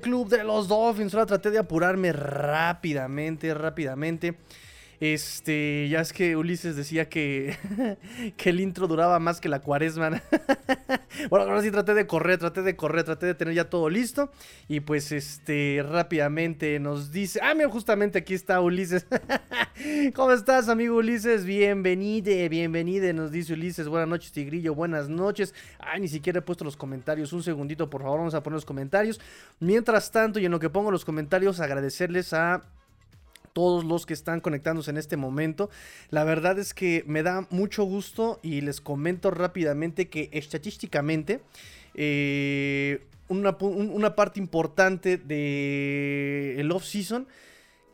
club de los Dolphins. Ahora traté de apurarme rápidamente, rápidamente. Este, ya es que Ulises decía que, que el intro duraba más que la cuaresma. bueno, ahora sí traté de correr, traté de correr, traté de tener ya todo listo. Y pues, este, rápidamente nos dice. Ah, mira, justamente aquí está Ulises. ¿Cómo estás, amigo Ulises? Bienvenide, bienvenide, nos dice Ulises. Buenas noches, Tigrillo, buenas noches. Ay, ni siquiera he puesto los comentarios. Un segundito, por favor, vamos a poner los comentarios. Mientras tanto, y en lo que pongo los comentarios, agradecerles a todos los que están conectándose en este momento. La verdad es que me da mucho gusto y les comento rápidamente que estadísticamente eh, una, parte importante de el off-season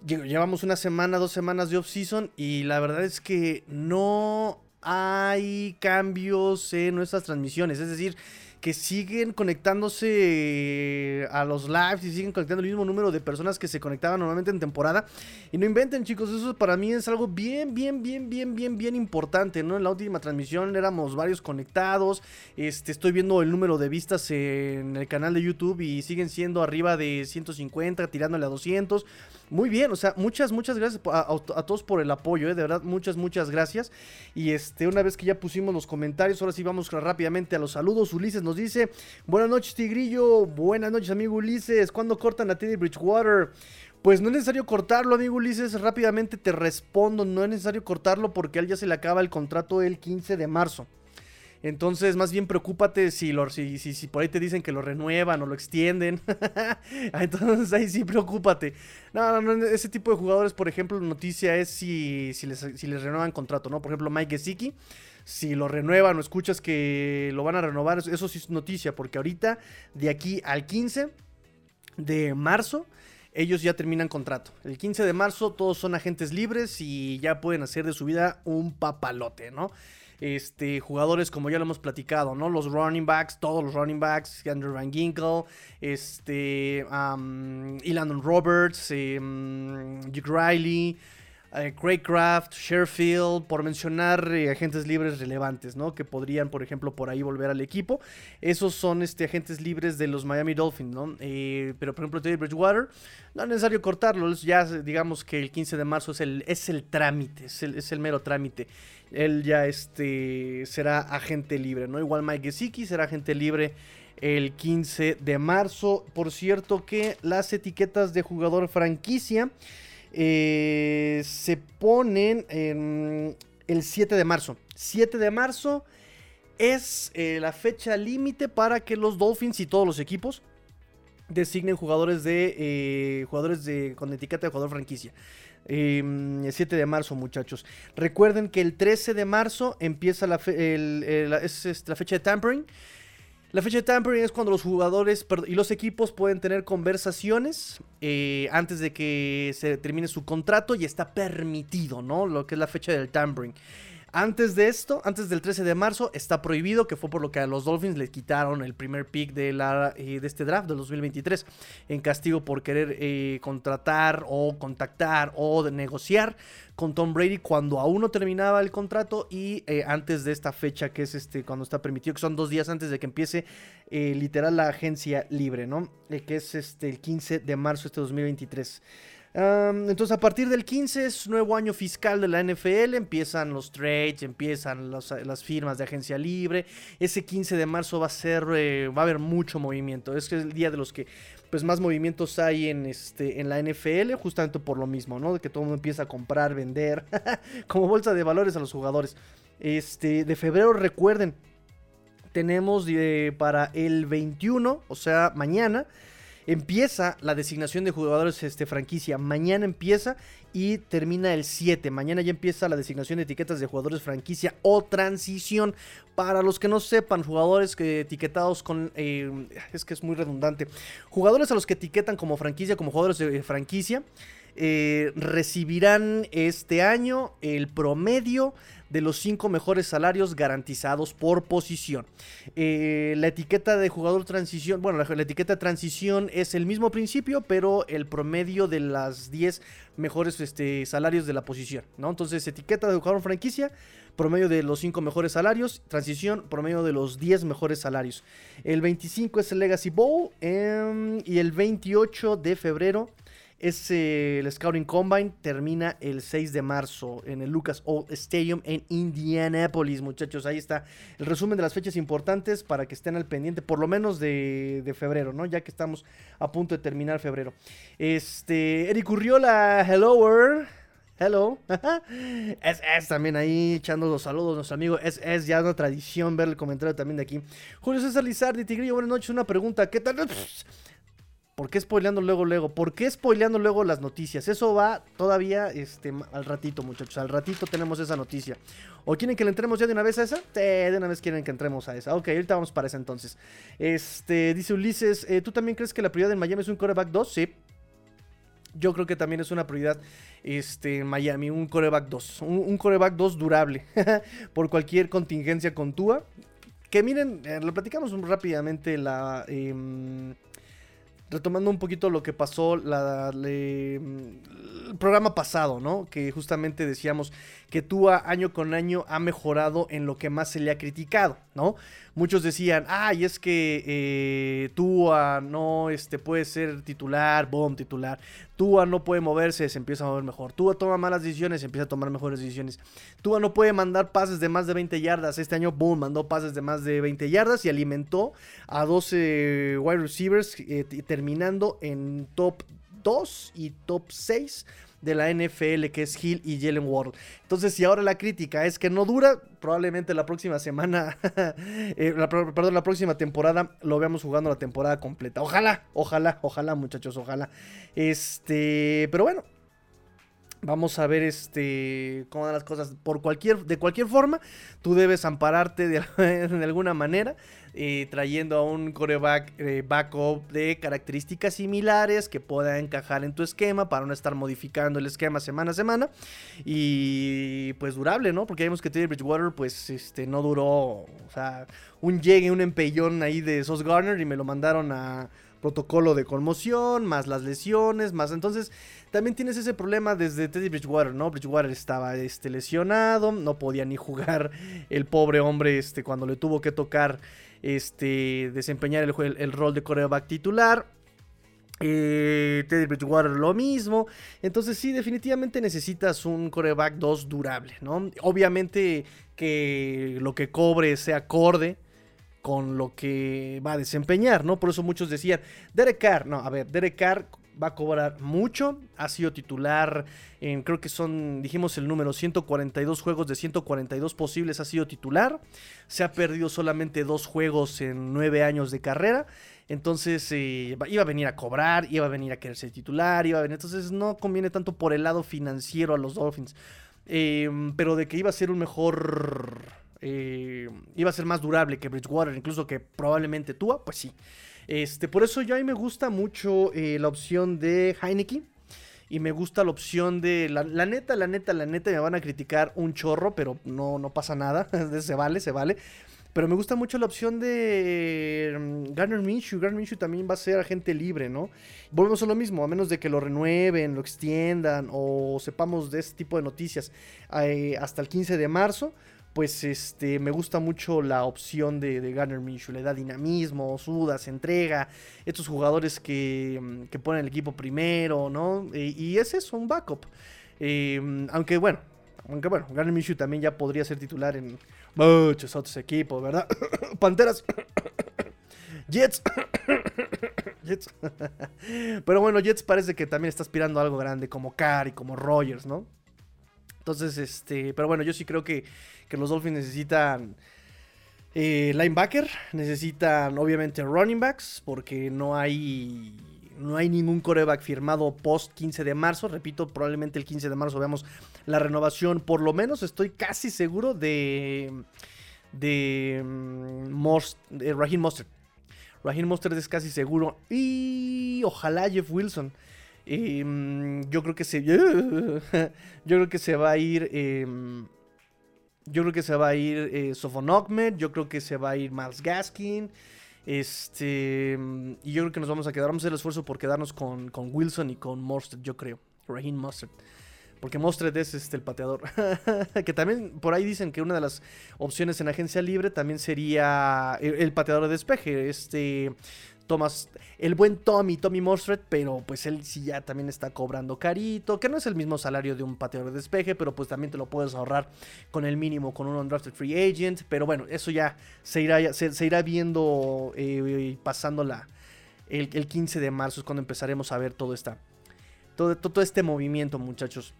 llevamos una semana, dos semanas de off-season y la verdad es que no hay cambios en nuestras transmisiones. Es decir, que siguen conectándose eh, a los lives y siguen conectando el mismo número de personas que se conectaban normalmente en temporada. Y no inventen, chicos, eso para mí es algo bien, bien, bien, bien, bien, bien importante, ¿no? En la última transmisión éramos varios conectados. Este, estoy viendo el número de vistas en el canal de YouTube y siguen siendo arriba de 150, tirándole a 200. Muy bien, o sea, muchas, muchas gracias a, todos por el apoyo, ¿eh? de verdad, muchas, muchas gracias. Y este, una vez que ya pusimos los comentarios, ahora sí vamos rápidamente a los saludos. Ulises nos dice, buenas noches Tigrillo, buenas noches amigo Ulises, ¿cuándo cortan a Teddy Bridgewater? Pues no es necesario cortarlo, amigo Ulises, rápidamente te respondo, no es necesario cortarlo porque a él ya se le acaba el contrato el 15 de marzo. Entonces, más bien preocúpate si, si, si, por ahí te dicen que lo renuevan o lo extienden. Entonces, ahí sí preocúpate. No, no, no, ese tipo de jugadores, por ejemplo, noticia es si, si les renuevan contrato, ¿no? Por ejemplo, Mike Gesicki, si lo renuevan o escuchas que lo van a renovar, eso sí es noticia, porque ahorita, de aquí al 15 de marzo, ellos ya terminan contrato. El 15 de marzo todos son agentes libres y ya pueden hacer de su vida un papalote, ¿no? este, jugadores como ya lo hemos platicado, ¿no? Los running backs, todos los running backs, Andrew Van Ginkle, este, um, Roberts, um, Riley, eh, Craig Sherfield, por mencionar eh, agentes libres relevantes, ¿no? Que podrían, por ejemplo, por ahí volver al equipo. Esos son este, agentes libres de los Miami Dolphins, ¿no? Eh, pero, por ejemplo, Teddy Bridgewater, no es necesario cortarlo. Ya digamos que el 15 de marzo es el, es el trámite, es el, es el mero trámite él ya este, será agente libre, ¿no? Igual Mike Gesicki será agente libre el 15 de marzo. Por cierto que las etiquetas de jugador franquicia eh, se ponen en el 7 de marzo. 7 de marzo es eh, la fecha límite para que los Dolphins y todos los equipos designen jugadores de eh, jugadores de con etiqueta de jugador franquicia. Em, el 7 de marzo, muchachos. Recuerden que el 13 de marzo empieza la, es, la fecha de tampering. La fecha de tampering es cuando los jugadores y los equipos pueden tener conversaciones eh, antes de que se termine su contrato y está permitido, ¿no? Lo que es la fecha del tampering. Antes de esto, antes del 13 de marzo, está prohibido, que fue por lo que a los Dolphins les quitaron el primer pick de, la, eh, de este draft del 2023, en castigo por querer eh, contratar o contactar o negociar con Tom Brady cuando aún no terminaba el contrato y eh, antes de esta fecha que es este cuando está permitido, que son dos días antes de que empiece literal la agencia libre, ¿no? que es este el 15 de marzo este 2023 entonces, a partir del 15 es nuevo año fiscal de la NFL. Empiezan los trades, empiezan las firmas de agencia libre. Ese 15 de marzo va a ser, eh, va a haber mucho movimiento. Es que el día de los que pues más movimientos hay en este en la NFL, justamente por lo mismo, ¿no? De que todo el mundo empieza a comprar, vender, como bolsa de valores a los jugadores. Este, de febrero, recuerden, tenemos eh, para el 21, o sea, mañana Empieza la designación de jugadores este, franquicia. Mañana empieza y termina el 7. Mañana ya empieza la designación de etiquetas de jugadores franquicia o transición. Para los que no sepan, jugadores que etiquetados con... Eh, es que es muy redundante. Jugadores a los que etiquetan como franquicia, como jugadores de franquicia. Eh, recibirán este año el promedio de los cinco mejores salarios garantizados por posición. Eh, la etiqueta de jugador transición, bueno, la, etiqueta de transición es el mismo principio, pero el promedio de las 10 mejores este, salarios de la posición, ¿no? Entonces, etiqueta de jugador franquicia, promedio de los 5 mejores salarios, transición, promedio de los 10 mejores salarios. El 25 es el Legacy Bowl em, y el 28 de febrero es el Scouting Combine, termina el 6 de marzo en el Lucas Oil Stadium en Indianapolis, muchachos. Ahí está el resumen de las fechas importantes para que estén al pendiente, por lo menos de, febrero, ¿no? Ya que estamos a punto de terminar febrero. Este, Eric Urriola, hello world. Hello. es, es también ahí echando los saludos nuestro amigo. Es, es ya una tradición ver el comentario también de aquí. Julio César Lizardi, Tigrillo, buenas noches. Una pregunta. ¿Qué tal? ¿Por qué spoileando luego, luego? ¿Por qué spoileando luego las noticias? Eso va todavía este, al ratito, muchachos. Al ratito tenemos esa noticia. ¿O quieren que le entremos ya de una vez a esa? de una vez quieren que entremos a esa. Ok, ahorita vamos para esa entonces. Este, dice Ulises, eh, ¿tú también crees que la prioridad en Miami es un coreback 2? Sí. Yo creo que también es una prioridad este, en Miami, un coreback 2. Un, coreback 2 durable. por cualquier contingencia con Tua. Que miren, eh, lo platicamos rápidamente la... Em, retomando un poquito lo que pasó la, el programa pasado, ¿no? Que justamente decíamos que Tua año con año ha mejorado en lo que más se le ha criticado, ¿no? Muchos decían, ay, es que eh, Tua no este, puede ser titular, boom, titular. Tua no puede moverse, se empieza a mover mejor. Tua toma malas decisiones, se empieza a tomar mejores decisiones. Tua no puede mandar pases de más de 20 yardas. Este año, boom, mandó pases de más de 20 yardas y alimentó a 12 wide receivers, eh, terminando en top 2 y top 6 de la NFL, que es Hill y Jalen Ward. Entonces, si ahora la crítica es que no dura, probablemente la próxima semana, eh, perdón, la próxima temporada lo veamos jugando la temporada completa. Ojalá, ojalá, ojalá, muchachos, ojalá. Este, pero bueno, Vamos a ver este cómo van las cosas. Por cualquier, de cualquier forma, tú debes ampararte de alguna manera eh, trayendo a un coreback eh, backup de características similares que pueda encajar en tu esquema para no estar modificando el esquema semana a semana y pues durable, ¿no? Porque vemos que Teddy Bridgewater pues este no duró, o sea, un llegue, un empellón ahí de Sos Garner y me lo mandaron a protocolo de conmoción, más las lesiones, más entonces también tienes ese problema desde Teddy Bridgewater, ¿no? Bridgewater estaba este, lesionado, no podía ni jugar el pobre hombre este, cuando le tuvo que tocar este, desempeñar el, el rol de coreback titular. Eh, Teddy Bridgewater lo mismo. Entonces sí, definitivamente necesitas un coreback 2 durable, ¿no? Obviamente que lo que cobre sea acorde con lo que va a desempeñar, ¿no? Por eso muchos decían, Derek Carr, no, a ver, Derek Carr va a cobrar mucho. Ha sido titular en, creo que son, dijimos el número, 142 juegos de 142 posibles ha sido titular. Se ha perdido solamente dos juegos en nueve años de carrera. Entonces eh, iba a venir a cobrar, iba a venir a querer ser titular, iba. Entonces no conviene tanto por el lado financiero a los Dolphins. Em, pero de que iba a ser un mejor... Eh, iba a ser más durable que Bridgewater, incluso que probablemente Tua, pues sí. Este, por eso yo a mí me gusta mucho eh, la opción de Heineken. Y me gusta la opción de. La, neta, la neta, la neta, me van a criticar un chorro, pero no, no pasa nada. se vale, se vale. Pero me gusta mucho la opción de mm, Garner Minshew. Garner Minshew también va a ser agente libre, ¿no? Volvemos a lo mismo, a menos de que lo renueven, lo extiendan o sepamos de este tipo de noticias eh, hasta el 15 de marzo pues este, me gusta mucho la opción de, de Gunner Minshew. Le da dinamismo, suda, se entrega. Estos jugadores que, mm, que ponen el equipo primero, ¿no? y es eso, un backup. Eh, aunque bueno, aunque bueno, Garner Minshew también ya podría ser titular en muchos otros equipos, ¿verdad? Panteras. Jets. Jets. Pero bueno, Jets parece que también está aspirando a algo grande, como Carr y como Rogers, ¿no? Entonces, este, pero bueno, yo sí creo que, los Dolphins necesitan eh, linebacker, necesitan obviamente running backs, porque no hay, no hay ningún coreback firmado post 15 de marzo. Repito, probablemente el 15 de marzo veamos la renovación, por lo menos estoy casi seguro de, de, mm, de Raheem Mostert. Raheem Mostert es casi seguro y ojalá Jeff Wilson Em, yo creo que se. yo creo que se va a ir. Em, yo creo que se va a ir eh, Sofon Yo creo que se va a ir Miles Gaskin. Este. Y yo creo que nos vamos a quedar. Vamos a hacer el esfuerzo por quedarnos con, con Wilson y con Mostert, yo creo. Raheem Mostert. Porque Mostert es este, el pateador. que también por ahí dicen que una de las opciones en agencia libre también sería el, el pateador de despeje. Este. Thomas, el buen Tommy, Tommy Mostret, pero pues él sí ya también está cobrando carito, que no es el mismo salario de un pateador de despeje, pero pues también te lo puedes ahorrar con el mínimo, con un undrafted free agent, pero bueno, eso ya se irá, se, irá viendo eh, pasando la, el, 15 de marzo es cuando empezaremos a ver todo, esta, todo, todo este movimiento, muchachos.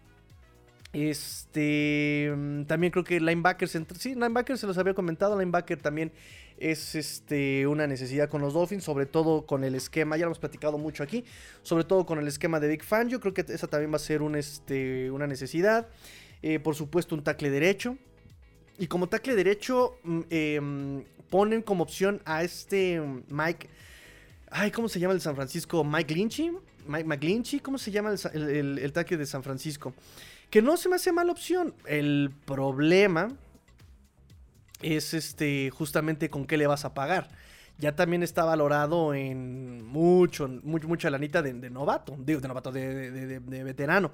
Este. También creo que linebackers. Sí, linebackers se los había comentado. Linebacker también es este, una necesidad con los Dolphins, sobre todo con el esquema, ya lo hemos platicado mucho aquí, sobre todo con el esquema de Big Fan, yo creo que esa también va a ser un, este, una necesidad. Eh, por supuesto, un tackle derecho. Y como tackle derecho, mm, em, ponen como opción a este Mike. Ay, ¿cómo se llama el San Francisco? Mike Lynchy. Mike McGlinchy, ¿cómo se llama el, el tackle de San Francisco? Que no se me hace mala opción. El problema es este justamente con qué le vas a pagar. Ya también está valorado en mucho, mucha lanita de, novato, digo, de novato, de, veterano.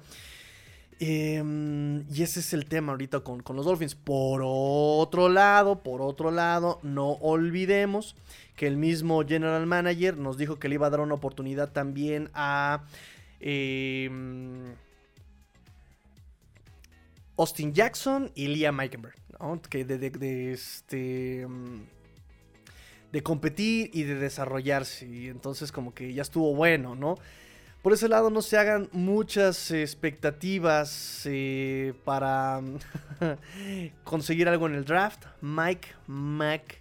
Em, y ese es el tema ahorita con, con, los Dolphins. Por otro lado, por otro lado, no olvidemos que el mismo general manager nos dijo que le iba a dar una oportunidad también a em, Austin Jackson y Liam Meikenberg. Que de, este. Mm, de competir y de desarrollarse. Y entonces, como que ya estuvo bueno, ¿no? Por ese lado, no se hagan muchas expectativas eh, para conseguir algo en el draft. Mike Mac,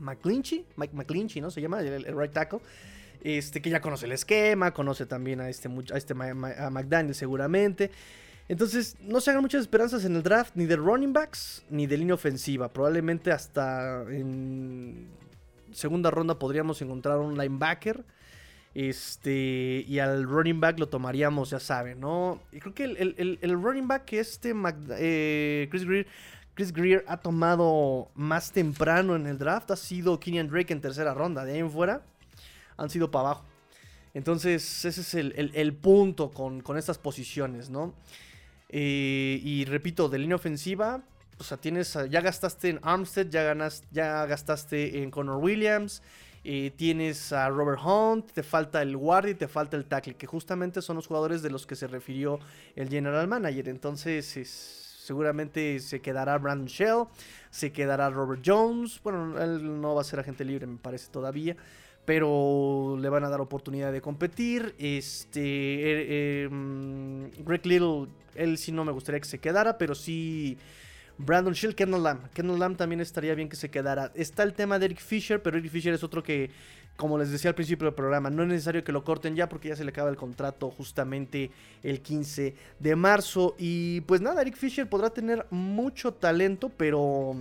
McClinchy, Mike McClinchy, ¿no? Se llama el, right tackle. Este, que ya conoce el esquema, conoce también a este, a este a McDaniel seguramente. Entonces, no se hagan muchas esperanzas en el draft, ni de running backs, ni de línea ofensiva. Probablemente hasta en segunda ronda podríamos encontrar un linebacker. Este, y al running back lo tomaríamos, ya saben, ¿no? Y creo que el, running back que este eh, Chris, Greer, Chris Greer ha tomado más temprano en el draft ha sido Kenyan Drake en tercera ronda. De ahí en fuera han sido para abajo. Entonces, ese es el, punto con, con estas posiciones, ¿no? Eh, y repito, de línea ofensiva, o sea, tienes, ya gastaste en Armstead, ya, ganas, ya gastaste en Connor Williams, eh, tienes a Robert Hunt, te falta el guardia y te falta el tackle, que justamente son los jugadores de los que se refirió el general manager. Entonces, seguramente se quedará Brandon Shell, se quedará Robert Jones. Bueno, él no va a ser agente libre, me parece todavía pero le van a dar oportunidad de competir. Este, eh, em, Greg Little, él sí no me gustaría que se quedara, pero sí Brandon Shield, Kendall Lamb. Kendall Lamb también estaría bien que se quedara. Está el tema de Eric Fisher, pero Eric Fisher es otro que, como les decía al principio del programa, no es necesario que lo corten ya porque ya se le acaba el contrato justamente el 15 de marzo. Y pues nada, Eric Fisher podrá tener mucho talento, pero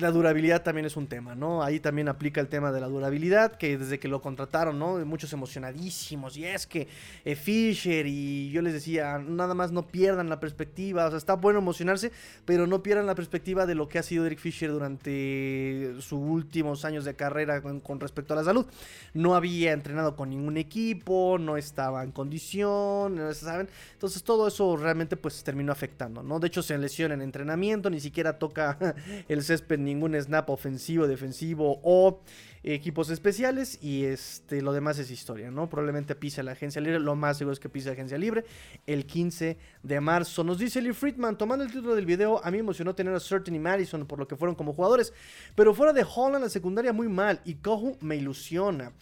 la durabilidad también es un tema, ¿no? Ahí también aplica el tema de la durabilidad, que desde que lo contrataron, ¿no? Muchos emocionadísimos, y es que eh, Fisher, y yo les decía, nada más no pierdan la perspectiva, o sea, está bueno emocionarse, pero no pierdan la perspectiva de lo que ha sido Eric Fisher durante sus últimos años de carrera con, respecto a la salud. No había entrenado con ningún equipo, no estaba en condición, ¿saben? Entonces todo eso realmente pues terminó afectando, ¿no? De hecho se lesiona en entrenamiento, ni siquiera toca el césped ningún snap ofensivo, defensivo o equipos especiales y este lo demás es historia, ¿no? Probablemente pise la agencia libre, lo más seguro es que pise la agencia libre el 15 de marzo. Nos dice Lee Friedman, tomando el título del video, a mí me emocionó tener a Certain y Madison por lo que fueron como jugadores, pero fuera de Holland la secundaria muy mal y Kohu me ilusiona.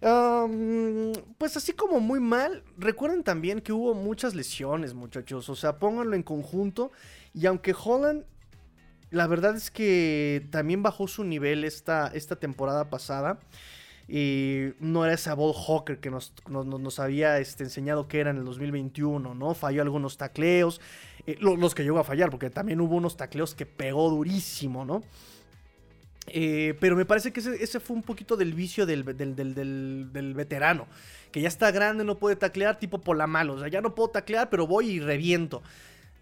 pues así como muy mal, recuerden también que hubo muchas lesiones, muchachos. O sea, pónganlo en conjunto. Y aunque Holland la verdad es que también bajó su nivel esta, esta temporada pasada. Y no era esa ball hawker que nos, nos, había este, enseñado que era en el 2021, ¿no? Falló algunos tacleos, eh, los que llegó a fallar, porque también hubo unos tacleos que pegó durísimo, ¿no? Eh, pero me parece que ese, fue un poquito del vicio del, del, veterano. Que ya está grande, no puede taclear, tipo Polamalo. O sea, ya no puedo taclear, pero voy y reviento.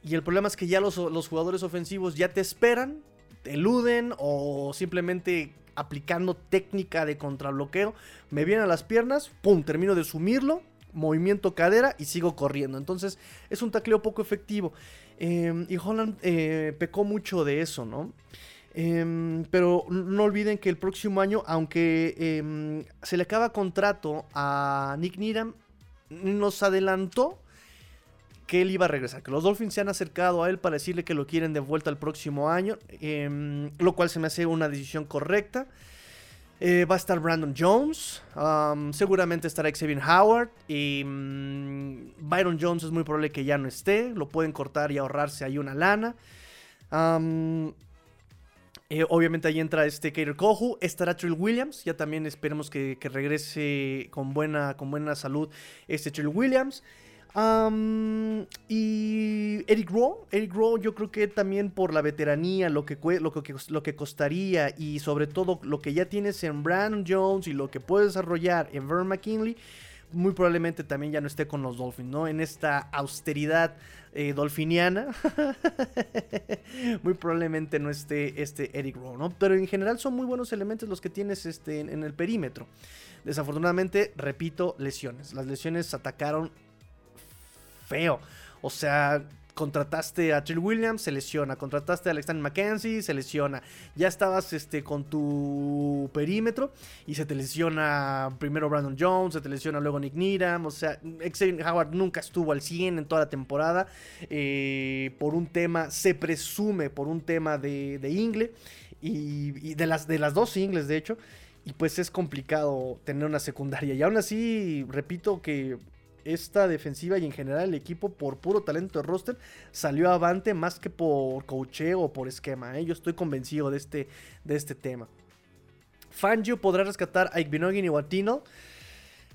Y el problema es que ya los, los jugadores ofensivos ya te esperan, te eluden o simplemente aplicando técnica de contrabloqueo, me vienen a las piernas, pum, termino de sumirlo, movimiento cadera y sigo corriendo. Entonces es un tacleo poco efectivo. Em, y Holland eh, pecó mucho de eso, ¿no? Em, pero no olviden que el próximo año, aunque em, se le acaba contrato a Nick Needham, nos adelantó que él iba a regresar, que los Dolphins se han acercado a él para decirle que lo quieren de vuelta el próximo año, em, lo cual se me hace una decisión correcta. Eh, va a estar Brandon Jones, seguramente estará Xavier Howard y mm, Byron Jones es muy probable que ya no esté, lo pueden cortar y ahorrarse ahí una lana. Eh, obviamente ahí entra este Kater Kohu, estará Trill Williams, ya también esperemos que, que, regrese con buena, con buena salud este Trill Williams y Eric Rowe, Eric Rowe yo creo que también por la veteranía, lo que, lo, que, lo que costaría y sobre todo lo que ya tienes en Brandon Jones y lo que puedes desarrollar en Vern McKinley, muy probablemente también ya no esté con los Dolphins, ¿no? En esta austeridad eh, dolfiniana, muy probablemente no esté este Eric Rowe, ¿no? Pero en general son muy buenos elementos los que tienes este, en el perímetro. Desafortunadamente, repito, lesiones. Las lesiones atacaron feo. O sea, contrataste a Trill Williams, se lesiona. Contrataste a Alexander McKenzie, se lesiona. Ya estabas este, con tu perímetro y se te lesiona primero Brandon Jones, se te lesiona luego Nick Needham. O sea, Xavier Howard nunca estuvo al 100 en toda la temporada. Eh, por un tema, se presume por un tema de, de Ingle. Y, de, las, de las dos ingles, de hecho. Y pues es complicado tener una secundaria. Y aún así, repito que esta defensiva y en general el equipo por puro talento de roster salió avante más que por cocheo o por esquema. ¿eh? Yo estoy convencido de este, de este tema. Fangio podrá rescatar a Igbinogin y a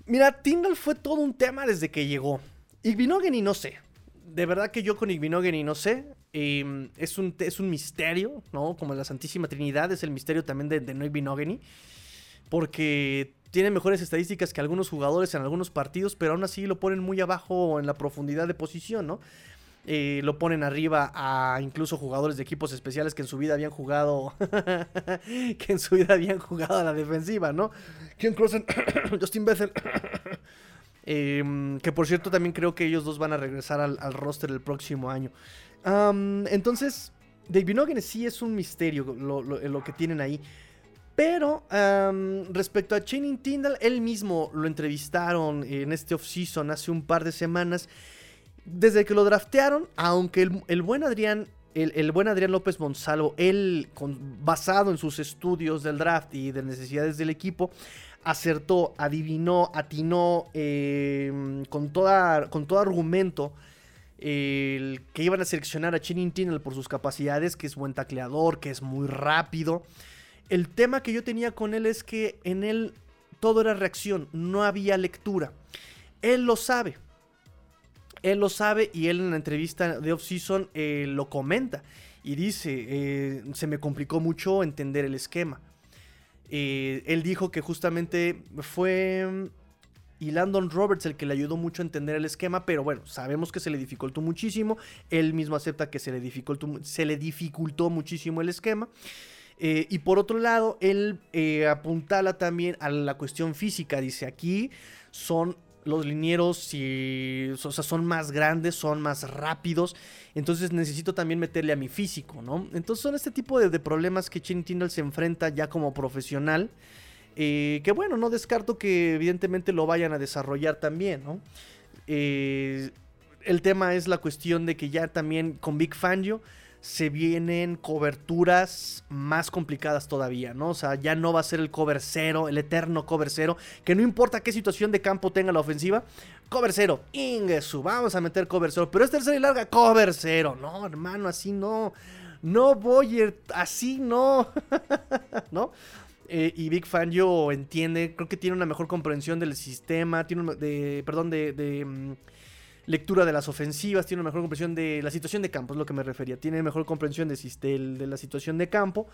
Mira, Tindall fue todo un tema desde que llegó. Igbinogin y no sé. De verdad que yo con Igbinogin y no sé. Em, es, un, es un misterio, ¿no? Como la Santísima Trinidad es el misterio también de, de no Porque tiene mejores estadísticas que algunos jugadores en algunos partidos, pero aún así lo ponen muy abajo en la profundidad de posición, ¿no? Eh, lo ponen arriba a incluso jugadores de equipos especiales que en su vida habían jugado que en su vida habían jugado a la defensiva, ¿no? Ken Crossen, Justin Bethel, em, que por cierto también creo que ellos dos van a regresar al, roster el próximo año. entonces, David Noggen sí es un misterio lo que tienen ahí. Pero respecto a Channing Tyndall, él mismo lo entrevistaron en este offseason hace un par de semanas. Desde que lo draftearon, aunque el, buen Adrián el, buen Adrián López Monsalvo, él, basado en sus estudios del draft y de necesidades del equipo, acertó, adivinó, atinó em, con, toda, con todo argumento que iban a seleccionar a Channing Tyndall por sus capacidades, que es buen tacleador, que es muy rápido. El tema que yo tenía con él es que en él todo era reacción, no había lectura. Él lo sabe. Él lo sabe y él en la entrevista de off-season eh, lo comenta y dice, eh, se me complicó mucho entender el esquema. Eh, él dijo que justamente fue y Landon Roberts el que le ayudó mucho a entender el esquema, pero bueno, sabemos que se le dificultó muchísimo. Él mismo acepta que se le dificultó, se le dificultó muchísimo el esquema. Eh, y por otro lado, él eh, apuntala también a la cuestión física. Dice, aquí son los linieros y, o sea, son más grandes, son más rápidos. Entonces necesito también meterle a mi físico, ¿no? Entonces son este tipo de, problemas que Chin Tindall se enfrenta ya como profesional. Eh, que bueno, no descarto que evidentemente lo vayan a desarrollar también, ¿no? el tema es la cuestión de que ya también con Big Fangio se vienen coberturas más complicadas todavía, ¿no? O sea, ya no va a ser el cover cero, el eterno cover cero, que no importa qué situación de campo tenga la ofensiva, cover cero, Ingesu, vamos a meter cover cero, pero es tercera y larga, cover cero, no, hermano, así no, no voy, así no, ¿no? Eh, y Big Fan yo entiende, creo que tiene una mejor comprensión del sistema, tiene de, perdón, de mm, lectura de las ofensivas, tiene una mejor comprensión de la situación de campo, es lo que me refería. Tiene mejor comprensión de, de la situación de campo.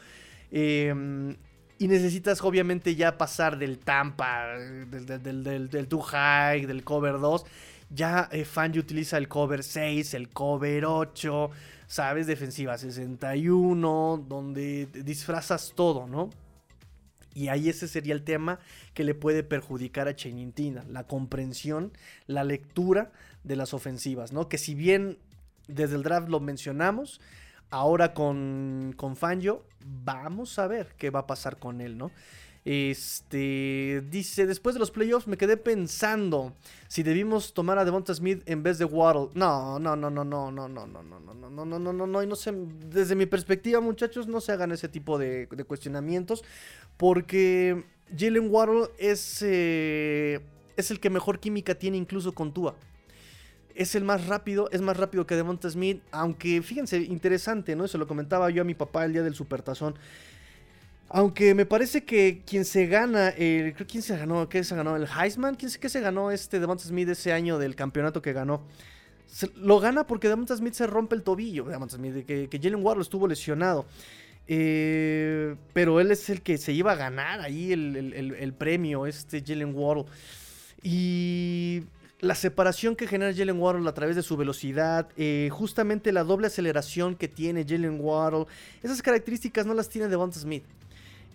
Em, Y necesitas obviamente ya pasar del Tampa, del, del, del, Too High, del cover 2. Ya eh, utiliza el cover 6, el cover 8, ¿sabes? Defensiva 61, donde disfrazas todo, ¿no? Y ahí ese sería el tema que le puede perjudicar a Chenintina, la comprensión, la lectura de las ofensivas, ¿no? Que si bien desde el draft lo mencionamos, ahora con, con Fangio, vamos a ver qué va a pasar con él, ¿no? Este dice: Después de los playoffs me quedé pensando si debimos tomar a Devonta Smith en vez de Waddle. No, no, no, no, no, no, no, no, no, no, no, no, no, no, no, no, no sé. Desde mi perspectiva, muchachos, no se hagan ese tipo de, de cuestionamientos. Porque Jalen Waddle es, es el que mejor química tiene incluso con Tua es el más rápido, es más rápido que Devonta Smith, aunque fíjense, interesante, ¿no? Se lo comentaba yo a mi papá el día del Supertazón. Aunque me parece que quien se gana, el, quién se ganó, ¿qué se ganó? ¿El Heisman? ¿Quién se ganó este Devonta Smith ese año del campeonato que ganó? lo gana porque Devonta Smith se rompe el tobillo, Devonta Smith, que, que Jalen Ward estuvo lesionado. Eh, pero él es el que se iba a ganar ahí el, el premio, este Jalen Ward. Y la separación que genera Jalen Waddle a través de su velocidad, eh, justamente la doble aceleración que tiene Jalen Waddle, esas características no las tiene Devonta Smith.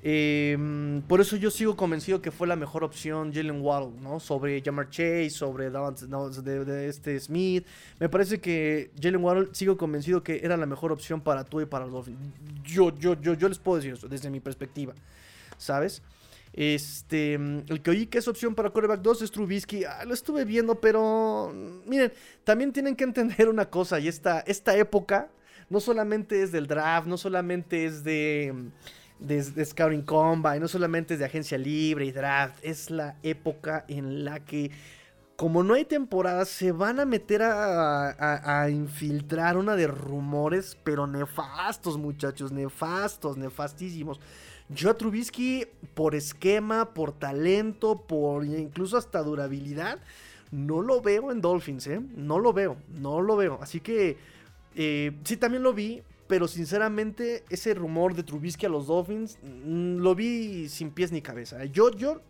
Em, por eso yo sigo convencido que fue la mejor opción Jalen Waddle, ¿no? Sobre Jamar Chase, sobre de, este Smith. Me parece que Jalen Waddle sigo convencido que era la mejor opción para tú y para los. Yo, yo, yo, yo les puedo decir eso desde mi perspectiva, ¿sabes? Este, el que oí que es opción para coreback 2 es Trubisky. Ah, lo estuve viendo, pero miren, también tienen que entender una cosa. Y esta, esta época no solamente es del draft, no solamente es de, de, Scouting Combine, no solamente es de agencia libre y draft. Es la época en la que como no hay temporada, se van a meter a, a, infiltrar una de rumores, pero nefastos, muchachos, nefastos, nefastísimos. Yo a Trubisky, por esquema, por talento, por incluso hasta durabilidad, no lo veo en Dolphins, ¿eh? No lo veo, no lo veo. Así que eh, sí, también lo vi, pero sinceramente ese rumor de Trubisky a los Dolphins mm, lo vi sin pies ni cabeza. Yo, yo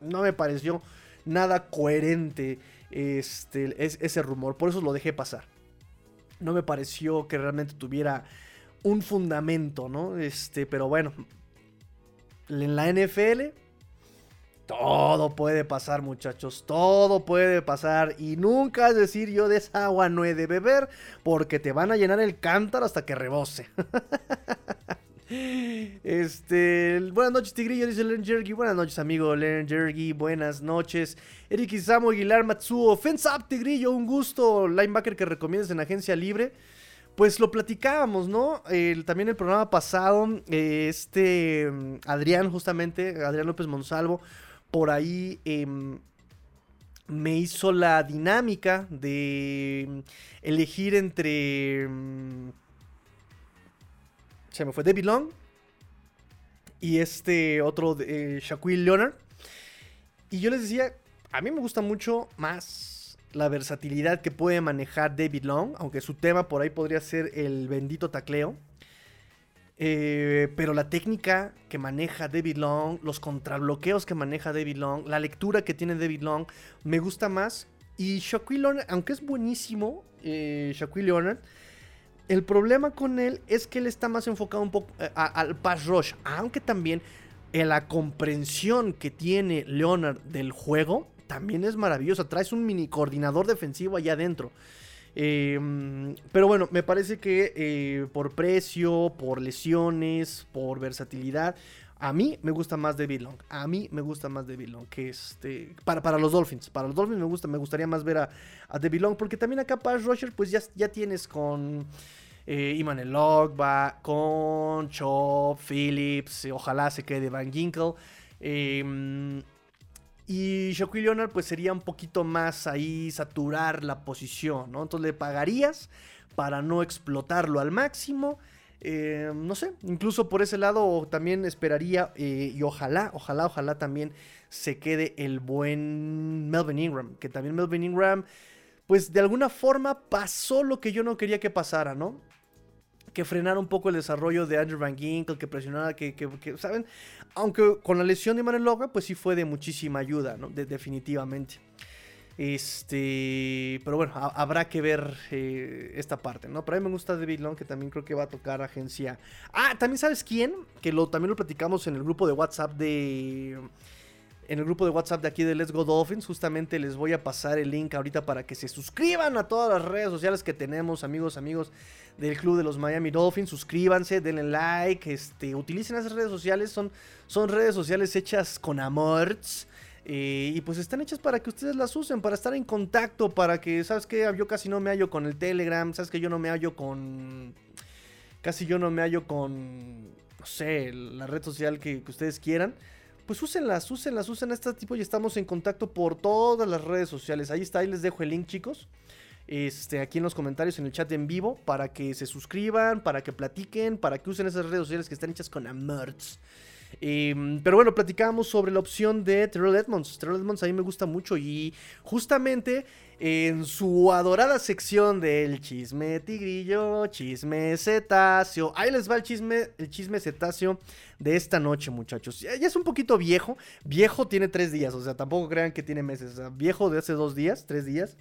no me pareció nada coherente este, ese rumor, por eso lo dejé pasar. No me pareció que realmente tuviera un fundamento, ¿no? Este, pero bueno, en la NFL todo puede pasar, muchachos. Todo puede pasar. Y nunca es decir yo de esa agua no he de beber. Porque te van a llenar el cántaro hasta que rebose. este. Buenas noches, Tigrillo. Dice Len Jergy. Buenas noches, amigo Len Jergy. Buenas noches. Eric Isamu Aguilar Matsuo. Fence up, Tigrillo. Un gusto. Linebacker que recomiendas en agencia libre pues lo platicábamos, ¿no? también el programa pasado, eh, este mm, Adrián, justamente, Adrián López Monsalvo, por ahí em, me hizo la dinámica de mm, elegir entre... Mm, se me fue David Long y este otro, eh, Leonard. Y yo les decía, a mí me gusta mucho más la versatilidad que puede manejar David Long, aunque su tema por ahí podría ser el bendito tacleo. Eh, pero la técnica que maneja David Long, los contrabloqueos que maneja David Long, la lectura que tiene David Long, me gusta más. Y Shaquille Leonard, aunque es buenísimo, eh, Shaquille Leonard, el problema con él es que él está más enfocado un poco eh, al pass rush, aunque también en la comprensión que tiene Leonard del juego también es maravillosa. Traes un mini coordinador defensivo allá adentro. Em, pero bueno, me parece que eh, por precio, por lesiones, por versatilidad, a mí me gusta más David Long. A mí me gusta más David Long que este. Para, para los Dolphins. Para los Dolphins me gusta, me gustaría más ver a, a David Long. Porque también acá para Rusher, pues ya, ya tienes con. Eh, Iman Logba, con Chop, Phillips, ojalá se quede Van Ginkle. Eh, y Shaquille Leonard pues sería un poquito más ahí saturar la posición, ¿no? Entonces le pagarías para no explotarlo al máximo. Eh, no sé, incluso por ese lado también esperaría eh, y ojalá, ojalá, ojalá también se quede el buen Melvin Ingram, que también Melvin Ingram, pues de alguna forma pasó lo que yo no quería que pasara, ¿no? Que frenara un poco el desarrollo de Andrew Van Ginkle, que presionara, que, ¿saben? Aunque con la lesión de Manuel Loga, pues sí fue de muchísima ayuda, ¿no? definitivamente. Este, pero bueno, habrá que ver eh, esta parte, ¿no? Pero a mí me gusta David Long, que también creo que va a tocar agencia. Ah, también sabes quién, que lo, también lo platicamos en el grupo de WhatsApp de en el grupo de WhatsApp de aquí de Let's Go Dolphins. Justamente les voy a pasar el link ahorita para que se suscriban a todas las redes sociales que tenemos, amigos, amigos del club de los Miami Dolphins. Suscríbanse, denle like, este, utilicen esas redes sociales. Son, son redes sociales hechas con amor. Eh, y pues están hechas para que ustedes las usen, para estar en contacto, para que, ¿sabes qué? Yo casi no me hallo con el Telegram, ¿sabes que Yo no me hallo con... Casi yo no me hallo con, no sé, la red social que ustedes quieran pues úsenlas, úsenlas, usen este tipo y estamos en contacto por todas las redes sociales. Ahí está, ahí les dejo el link, chicos. Este, aquí en los comentarios, en el chat en vivo, para que se suscriban, para que platiquen, para que usen esas redes sociales que están hechas con amerts. Em, pero bueno, platicábamos sobre la opción de Terrell Edmonds. Terrell Edmonds a mí me gusta mucho y justamente en su adorada sección del chisme tigrillo, chisme cetáceo. Ahí les va el chisme, el chisme cetáceo de esta noche, muchachos. Ya, es un poquito viejo. Viejo tiene tres días, o sea, tampoco crean que tiene meses. viejo de hace dos días, tres días.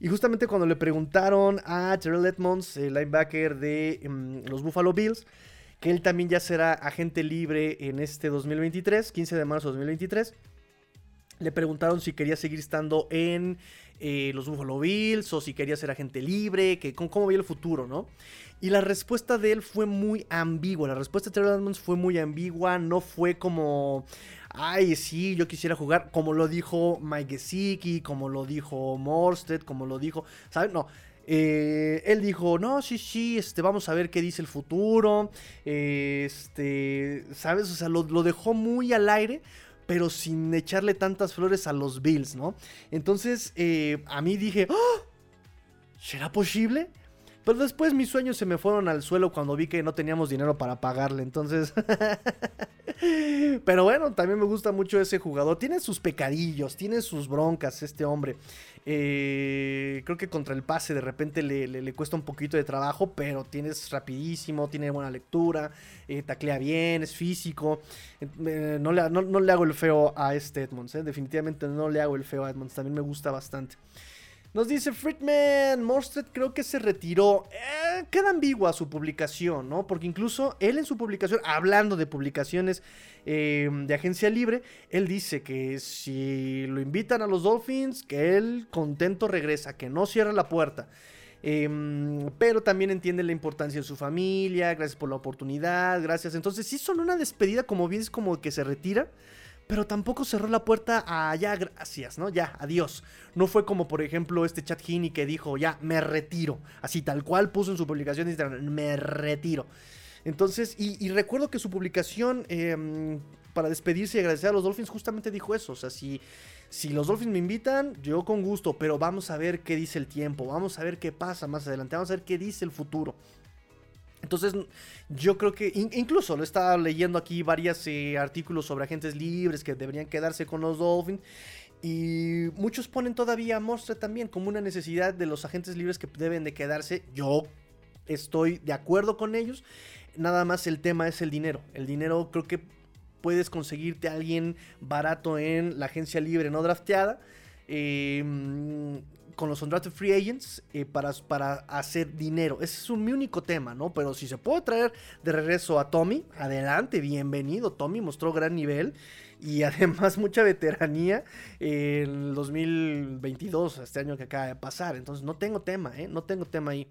Y justamente cuando le preguntaron a Terrell Edmonds, el linebacker de em, los Buffalo Bills, que él también ya será agente libre en este 2023, 15 de marzo de 2023. Le preguntaron si quería seguir estando en eh, los Buffalo Bills o si quería ser agente libre, que, cómo, cómo veía el futuro, ¿no? Y la respuesta de él fue muy ambigua. La respuesta de Terrell Edmonds fue muy ambigua. No fue como, ay, sí, yo quisiera jugar. Como lo dijo Mike Gesicki, como lo dijo Morsted, como lo dijo, ¿sabes? No. Eh, él dijo, no, sí, sí, este, vamos a ver qué dice el futuro. este, ¿sabes? O sea, lo, dejó muy al aire, pero sin echarle tantas flores a los Bills, ¿no? Entonces, eh, a mí dije, ¡Oh! ¿será posible? Pero después mis sueños se me fueron al suelo cuando vi que no teníamos dinero para pagarle. Entonces. Pero bueno, también me gusta mucho ese jugador. Tiene sus pecadillos, tiene sus broncas este hombre. Eh, creo que contra el pase de repente le, cuesta un poquito de trabajo, pero tienes rapidísimo, tiene buena lectura, eh, taclea bien, es físico. Eh, no, le, no, le, hago el feo a este Edmonds, definitivamente no le hago el feo a Edmonds, también me gusta bastante. Nos dice Friedman, Morstead creo que se retiró. Eh, queda ambigua su publicación, ¿no? Porque incluso él en su publicación, hablando de publicaciones em, de agencia libre, él dice que si lo invitan a los Dolphins, que él contento regresa, que no cierra la puerta. Em, pero también entiende la importancia de su familia, gracias por la oportunidad, gracias. Entonces sí son una despedida como bien es como que se retira pero tampoco cerró la puerta a ya, gracias, ¿no? Ya, adiós. No fue como, por ejemplo, este chat Gini que dijo, ya, me retiro. Así, tal cual puso en su publicación de Instagram, me retiro. Entonces, y, recuerdo que su publicación em, para despedirse y agradecer a los Dolphins justamente dijo eso. O sea, si, si los Dolphins me invitan, yo con gusto, pero vamos a ver qué dice el tiempo, vamos a ver qué pasa más adelante, vamos a ver qué dice el futuro. Entonces, yo creo que incluso lo estaba leyendo aquí varios eh, artículos sobre agentes libres que deberían quedarse con los Dolphins. Y muchos ponen todavía a también como una necesidad de los agentes libres que deben de quedarse. Yo estoy de acuerdo con ellos. Nada más el tema es el dinero. El dinero creo que puedes conseguirte a alguien barato en la agencia libre no drafteada. Eh, con los undrafted free agents eh, para, para hacer dinero. Ese es un, mi único tema, ¿no? Pero si se puede traer de regreso a Tommy, adelante, bienvenido. Tommy mostró gran nivel y además mucha veteranía en el 2022, este año que acaba de pasar. Entonces no tengo tema, ¿eh? No tengo tema ahí.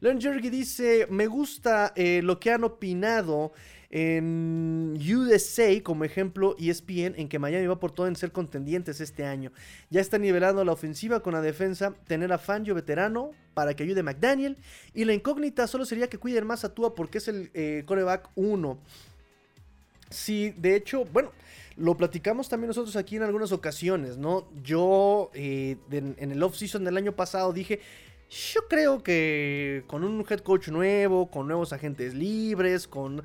Leon Jergy dice, me gusta eh, lo que han opinado en USA, como ejemplo, ESPN, en que Miami va por todo en ser contendientes este año. Ya está nivelando la ofensiva con la defensa, tener a Fangio veterano para que ayude a McDaniel. Y la incógnita solo sería que cuiden más a Tua porque es el eh, coreback 1. Sí, de hecho, bueno, lo platicamos también nosotros aquí en algunas ocasiones, ¿no? Yo eh, en el off-season del año pasado dije, yo creo que con un head coach nuevo, con nuevos agentes libres, con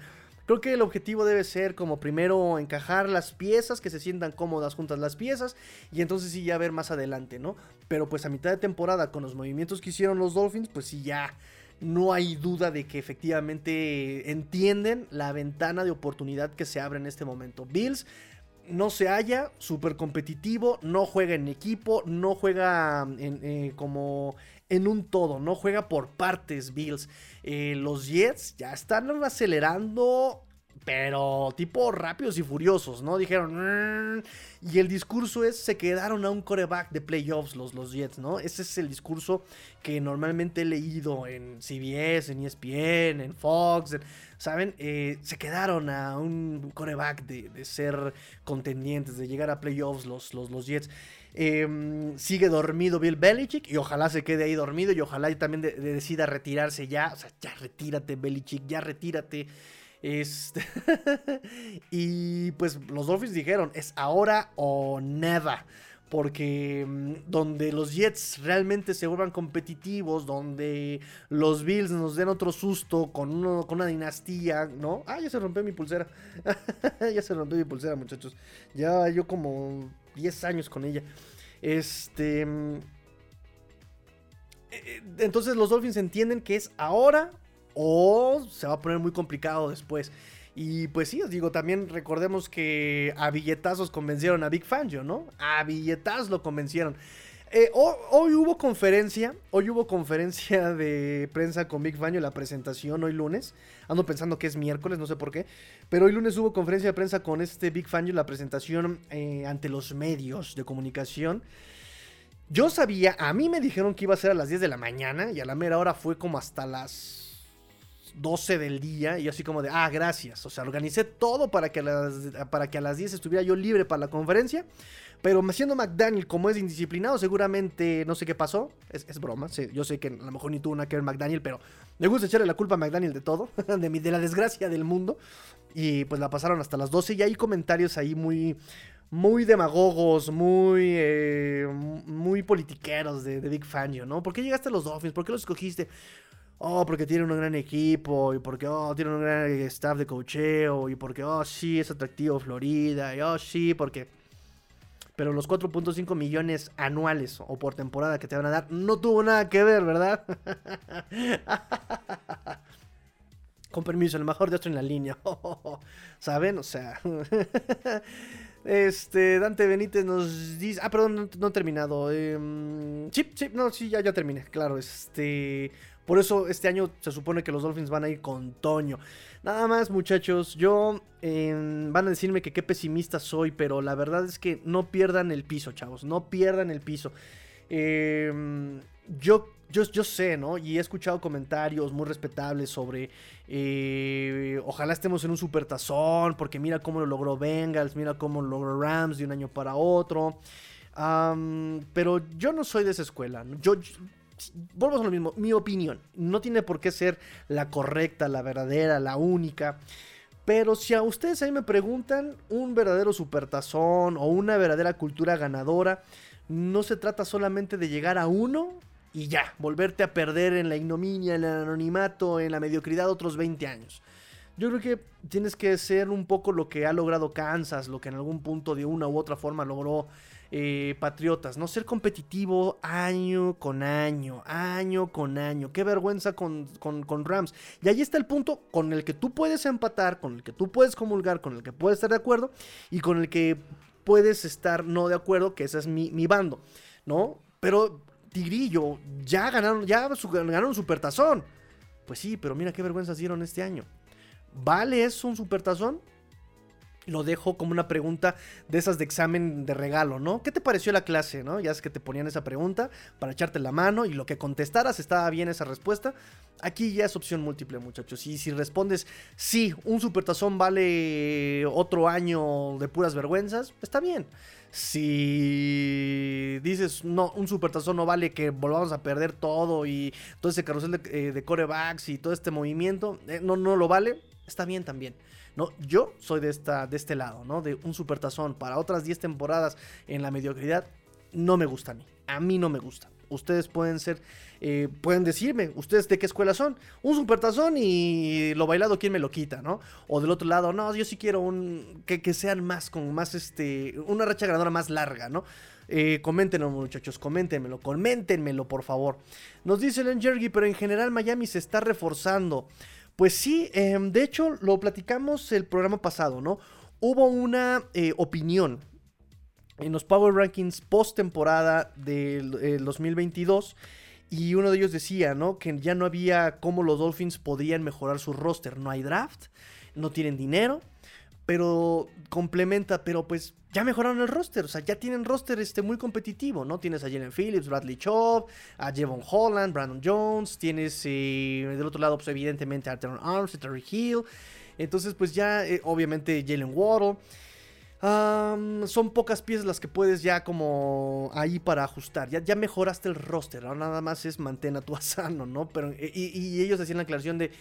Creo que el objetivo debe ser como primero encajar las piezas, que se sientan cómodas juntas las piezas y entonces sí ya ver más adelante, ¿no? Pero pues a mitad de temporada con los movimientos que hicieron los Dolphins, pues sí ya no hay duda de que efectivamente entienden la ventana de oportunidad que se abre en este momento. Bills no se halla, súper competitivo, no juega en equipo, no juega en, eh, como en un todo, no juega por partes Bills. Eh, los Jets ya están acelerando pero tipo rápidos y furiosos, ¿no? Dijeron, y el discurso es, se quedaron a un coreback de playoffs los, los Jets, ¿no? Ese es el discurso que normalmente he leído en CBS, en ESPN, en Fox, ¿saben? Eh, se quedaron a un coreback de, ser contendientes, de llegar a playoffs los, los, los Jets. Em, sigue dormido Bill Belichick y ojalá se quede ahí dormido y ojalá también decida retirarse ya. O sea, ya retírate Belichick, ya retírate. Este y pues los Dolphins dijeron, es ahora o nada. Porque mm, donde los Jets realmente se vuelvan competitivos, donde los Bills nos den otro susto con, con una dinastía, ¿no? Ah, ya se rompió mi pulsera. ya se rompió mi pulsera, muchachos. Ya yo como 10 años con ella. Este... Mm, eh, eh, entonces los Dolphins entienden que es ahora o se va a poner muy complicado después. Y pues sí, os digo, también recordemos que a billetazos convencieron a Big Fangio, ¿no? A billetazos lo convencieron. Eh, hoy, hubo conferencia, hoy hubo conferencia de prensa con Big Fangio, la presentación hoy lunes. Ando pensando que es miércoles, no sé por qué. Pero hoy lunes hubo conferencia de prensa con este Big Fangio, la presentación eh, ante los medios de comunicación. Yo sabía, a mí me dijeron que iba a ser a las 10 de la mañana y a la mera hora fue como hasta las 12 del día y así como de, ah, gracias. O sea, organicé todo para que para que a las 10 estuviera yo libre para la conferencia. Pero siendo McDaniel, como es indisciplinado, seguramente no sé qué pasó. Es, broma. yo sé que a lo mejor ni tuvo nada que ver McDaniel, pero me gusta echarle la culpa a McDaniel de todo, de, la desgracia del mundo. Y pues la pasaron hasta las 12 y hay comentarios ahí muy, muy demagogos, muy, eh, muy politiqueros de, de Big Fangio, ¿no? ¿Por qué llegaste a los Dolphins? ¿Por qué los escogiste? oh, porque tiene un gran equipo, y porque, oh, tiene un gran staff de cocheo, y porque, oh, sí, es atractivo Florida, y oh, sí, porque... Pero los 4.5 millones anuales o por temporada que te van a dar no tuvo nada que ver, ¿verdad? Con permiso, el mejor de esto en la línea. ¿Saben? O sea. Este, Dante Benítez nos dice. Ah, perdón, no, he terminado. Eh, sí, sí, no, sí, ya, ya terminé. Claro, este. Por eso este año se supone que los Dolphins van a ir con Toño. Nada más, muchachos. Yo van a decirme que qué pesimista soy, pero la verdad es que no pierdan el piso, chavos. No pierdan el piso. Em, yo, yo, yo, sé, ¿no? Y he escuchado comentarios muy respetables sobre. Eh, ojalá estemos en un supertazón, porque mira cómo lo logró Bengals, mira cómo lo logró Rams de un año para otro. pero yo no soy de esa escuela. Yo, volvemos a lo mismo, mi opinión. No tiene por qué ser la correcta, la verdadera, la única. Pero si a ustedes ahí me preguntan, un verdadero supertazón o una verdadera cultura ganadora, no se trata solamente de llegar a uno y ya, volverte a perder en la ignominia, en el anonimato, en la mediocridad otros 20 años. Yo creo que tienes que ser un poco lo que ha logrado Kansas, lo que en algún punto de una u otra forma logró eh, Patriotas, ¿no? Ser competitivo año con año, año con año. Qué vergüenza con, con, Rams. Y ahí está el punto con el que tú puedes empatar, con el que tú puedes comulgar, con el que puedes estar de acuerdo y con el que puedes estar no de acuerdo, que ese es mi, mi bando, ¿no? Pero Tigrillo, ya ganaron, ya ganaron un supertazón. Pues sí, pero mira qué vergüenza dieron este año. ¿Vale eso un supertazón? Lo dejo como una pregunta de esas de examen de regalo, ¿no? ¿Qué te pareció la clase, no? Ya es que te ponían esa pregunta para echarte la mano y lo que contestaras estaba bien esa respuesta. Aquí ya es opción múltiple, muchachos. Y si respondes, sí, un supertazón vale otro año de puras vergüenzas, está bien. Si dices, no, un supertazón no vale que volvamos a perder todo y todo ese carrusel de, eh, corebacks y todo este movimiento, eh, no, no lo vale, está bien también. ¿No? Yo soy de, esta, de este lado, ¿no? De un supertazón para otras 10 temporadas en la mediocridad, no me gusta a mí. A mí no me gusta. Ustedes pueden ser, eh, pueden decirme, ¿ustedes de qué escuela son? Un supertazón y lo bailado, ¿quién me lo quita, no? O del otro lado, no, yo sí quiero un, que, que sean más, con más, este, una racha ganadora más larga, ¿no? Eh, coméntenlo, muchachos, coméntenmelo, coméntenmelo, por favor. Nos dice Len Jergy, pero en general Miami se está reforzando. Pues sí, em, de hecho, lo platicamos el programa pasado, ¿no? Hubo una eh, opinión en los Power Rankings post temporada del 2022 y uno de ellos decía, ¿no? Que ya no había cómo los Dolphins podrían mejorar su roster. No hay draft, no tienen dinero, pero complementa, pero pues ya mejoraron el roster, o sea, ya tienen roster este muy competitivo, ¿no? Tienes a Jalen Phillips, Bradley Chubb, a Jevon Holland, Brandon Jones, tienes eh, del otro lado, pues evidentemente a Arms, Arms, Terry Hill, entonces pues ya eh, obviamente Jalen Waddle son pocas piezas las que puedes ya como ahí para ajustar. Ya, ya mejoraste el roster. Ahora nada más es mantén a tu sano, ¿no? Pero, y, y ellos hacían la aclaración de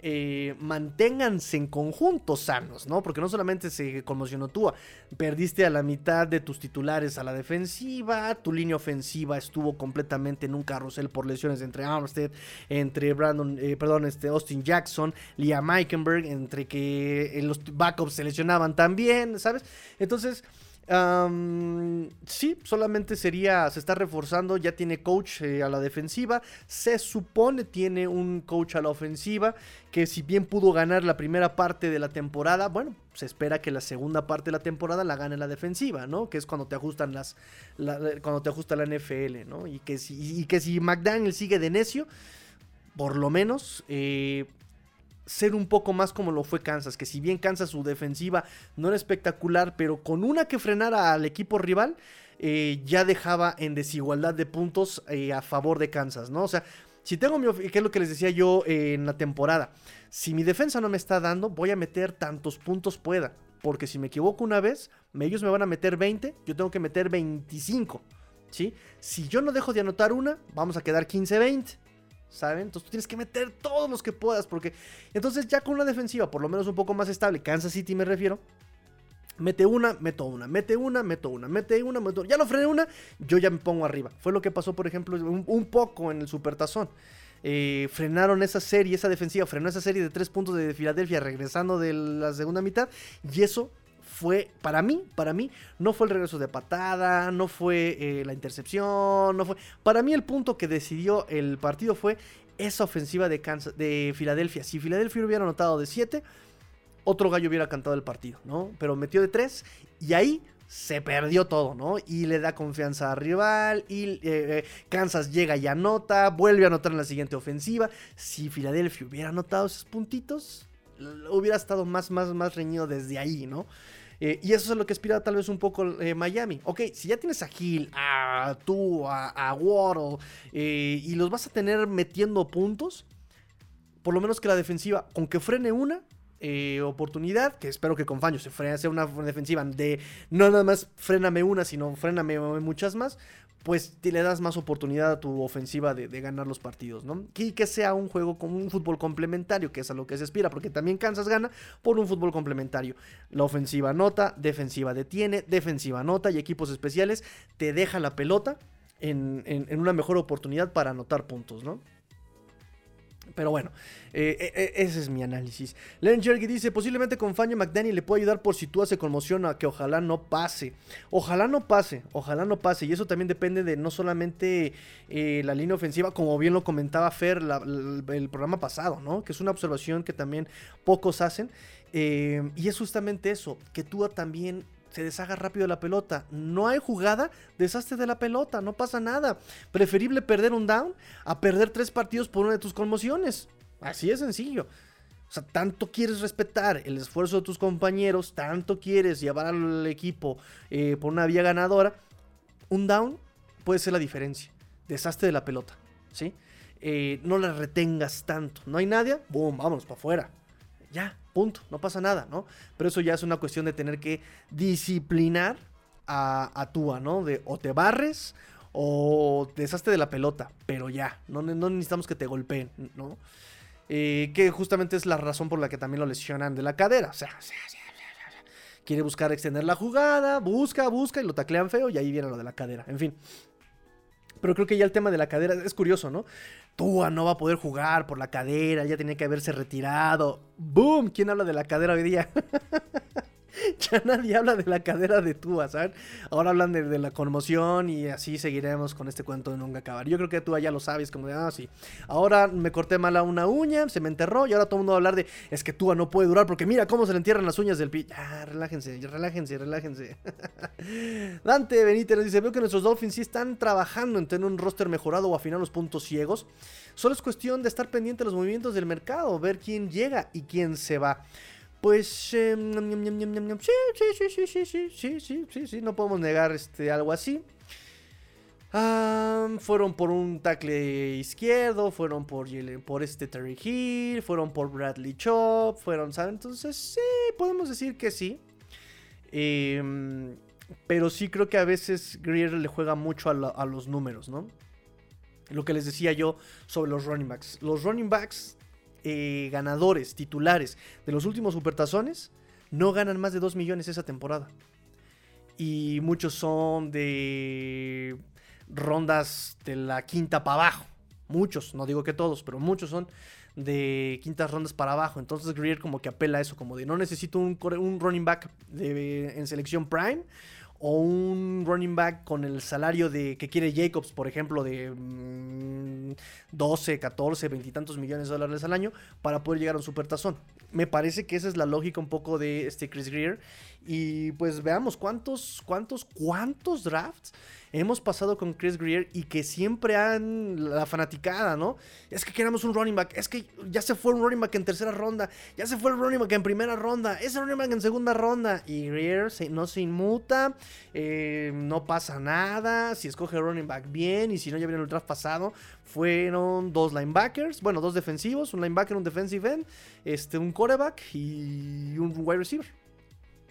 eh, manténganse en conjunto sanos, ¿no? Porque no solamente se conmocionó tú, perdiste a la mitad de tus titulares a la defensiva, tu línea ofensiva estuvo completamente en un carrusel por lesiones entre Armstead, entre Brandon, eh, perdón, este Austin Jackson, Liam Eikenberg, entre que eh, los backups se lesionaban también, ¿sabes? Entonces sí, solamente sería, se está reforzando, ya tiene coach eh, a la defensiva, se supone tiene un coach a la ofensiva, que si bien pudo ganar la primera parte de la temporada, bueno, se espera que la segunda parte de la temporada la gane la defensiva, ¿no? Que es cuando te ajustan las, cuando te ajusta la NFL, ¿no? Y que si, y que si McDaniel sigue de necio, por lo menos, eh, ser un poco más como lo fue Kansas, que si bien Kansas su defensiva no era espectacular, pero con una que frenara al equipo rival, eh, ya dejaba en desigualdad de puntos eh, a favor de Kansas, ¿no? O sea, si tengo mi... ¿Qué es lo que les decía yo en la temporada? Si mi defensa no me está dando, voy a meter tantos puntos pueda. Porque si me equivoco una vez, ellos me van a meter 20, yo tengo que meter 25. ¿Sí? Si yo no dejo de anotar una, vamos a quedar 15-20. ¿Saben? Entonces tú tienes que meter todos los que puedas, porque entonces ya con una defensiva por lo menos un poco más estable, Kansas City me refiero, mete una, meto una, mete una, meto una, mete una, meto Ya lo frené una, yo ya me pongo arriba. Fue lo que pasó, por ejemplo, un, poco en el Supertazón. Eh, frenaron esa serie, esa defensiva, frenó esa serie de tres puntos de Filadelfia regresando de la segunda mitad y eso fue, para mí, para mí, no fue el regreso de patada, no fue eh, la intercepción, no fue... Para mí el punto que decidió el partido fue esa ofensiva de, de Filadelfia. Si Filadelfia hubiera anotado de 7, otro gallo hubiera cantado el partido, ¿no? Pero metió de 3 y ahí se perdió todo, ¿no? Y le da confianza al rival, y eh, eh, Kansas llega y anota, vuelve a anotar en la siguiente ofensiva. Si Filadelfia hubiera anotado esos puntitos, hubiera estado más, más, más reñido desde ahí, ¿no? Eh, y eso es lo que aspira tal vez un poco eh, Miami. Ok, si ya tienes a Hill, a tú, a, a Waddle, eh, y los vas a tener metiendo puntos, por lo menos que la defensiva, con que frene una, oportunidad, que espero que con Faño se frene, sea una defensiva de no nada más fréname una, sino fréname muchas más, pues le das más oportunidad a tu ofensiva de, ganar los partidos, ¿no? Y que sea un juego con un fútbol complementario, que es a lo que se aspira, porque también Kansas gana por un fútbol complementario. La ofensiva nota, defensiva detiene, defensiva nota y equipos especiales te deja la pelota en, en una mejor oportunidad para anotar puntos, ¿no? Pero bueno, eh, eh, eh, ese es mi análisis. Len Jergy dice, posiblemente con Fanny McDaniel le puede ayudar por si tú hace conmoción a que ojalá no pase. Ojalá no pase, ojalá no pase. Y eso también depende de no solamente la línea ofensiva, como bien lo comentaba Fer el programa pasado, ¿no? Que es una observación que también pocos hacen. y es justamente eso, que tú también se deshaga rápido la pelota. No hay jugada, deshazte de la pelota, no pasa nada. Preferible perder un down a perder tres partidos por una de tus conmociones. Así es sencillo. O sea, tanto quieres respetar el esfuerzo de tus compañeros, tanto quieres llevar al equipo eh, por una vía ganadora. Un down puede ser la diferencia. Deshazte de la pelota, ¿sí? Eh, no la retengas tanto. No hay nadie, boom, vámonos para afuera. Ya, punto, no pasa nada, ¿no? Pero eso ya es una cuestión de tener que disciplinar a, a ¿no? De o te barres o te deshazte de la pelota, pero ya, no, no necesitamos que te golpeen, ¿no? Eh, que justamente es la razón por la que también lo lesionan de la cadera, o sea, quiere buscar extender la jugada, busca, busca y lo taclean feo y ahí viene lo de la cadera, en fin. Pero creo que ya el tema de la cadera es curioso, ¿no? Tua no va a poder jugar por la cadera, ya tenía que haberse retirado. ¡Boom! ¿Quién habla de la cadera hoy día? ya nadie habla de la cadera de Tua, ¿saben? Ahora hablan de, la conmoción y así seguiremos con este cuento de nunca acabar. Yo creo que Tua ya lo sabes, como de, ah, sí. Ahora me corté mal a una uña, se me enterró y ahora todo el mundo va a hablar de, es que Tua no puede durar porque mira cómo se le entierran las uñas del pie. Ya, relájense, relájense, relájense. Dante Benítez nos dice, veo que nuestros Dolphins sí están trabajando en tener un roster mejorado o afinar los puntos ciegos. Solo es cuestión de estar pendiente de los movimientos del mercado, ver quién llega y quién se va. Pues sí, sí, sí, sí, sí, sí, sí, sí, sí, sí, no podemos negar este, algo así. fueron por un tackle izquierdo, fueron por, por este Terry Hill, fueron por Bradley Chop, fueron, ¿saben? Entonces sí, podemos decir que sí. pero sí creo que a veces Greer le juega mucho a los números, ¿no? Lo que les decía yo sobre los running backs. Los running backs eh, ganadores, titulares de los últimos supertazones, no ganan más de 2 millones esa temporada. Y muchos son de rondas de la quinta para abajo. Muchos, no digo que todos, pero muchos son de quintas rondas para abajo. Entonces Greer como que apela a eso, como de no necesito un, un running back en selección prime o un running back con el salario de que quiere Jacobs, por ejemplo, de 12, 14, 20 y tantos millones de dólares al año para poder llegar a un supertazón. Me parece que esa es la lógica un poco de este Chris Greer. Y pues veamos cuántos, cuántos, cuántos drafts hemos pasado con Chris Greer y que siempre han la fanaticada, ¿no? Es que queremos un running back, es que ya se fue un running back en tercera ronda, ya se fue el running back en primera ronda, ese running back en segunda ronda y Greer no se inmuta, eh, no pasa nada, si escoge running back bien y si no ya viene el draft pasado, fueron dos linebackers, bueno, dos defensivos, un linebacker, un defensive end, este, un quarterback y un wide receiver.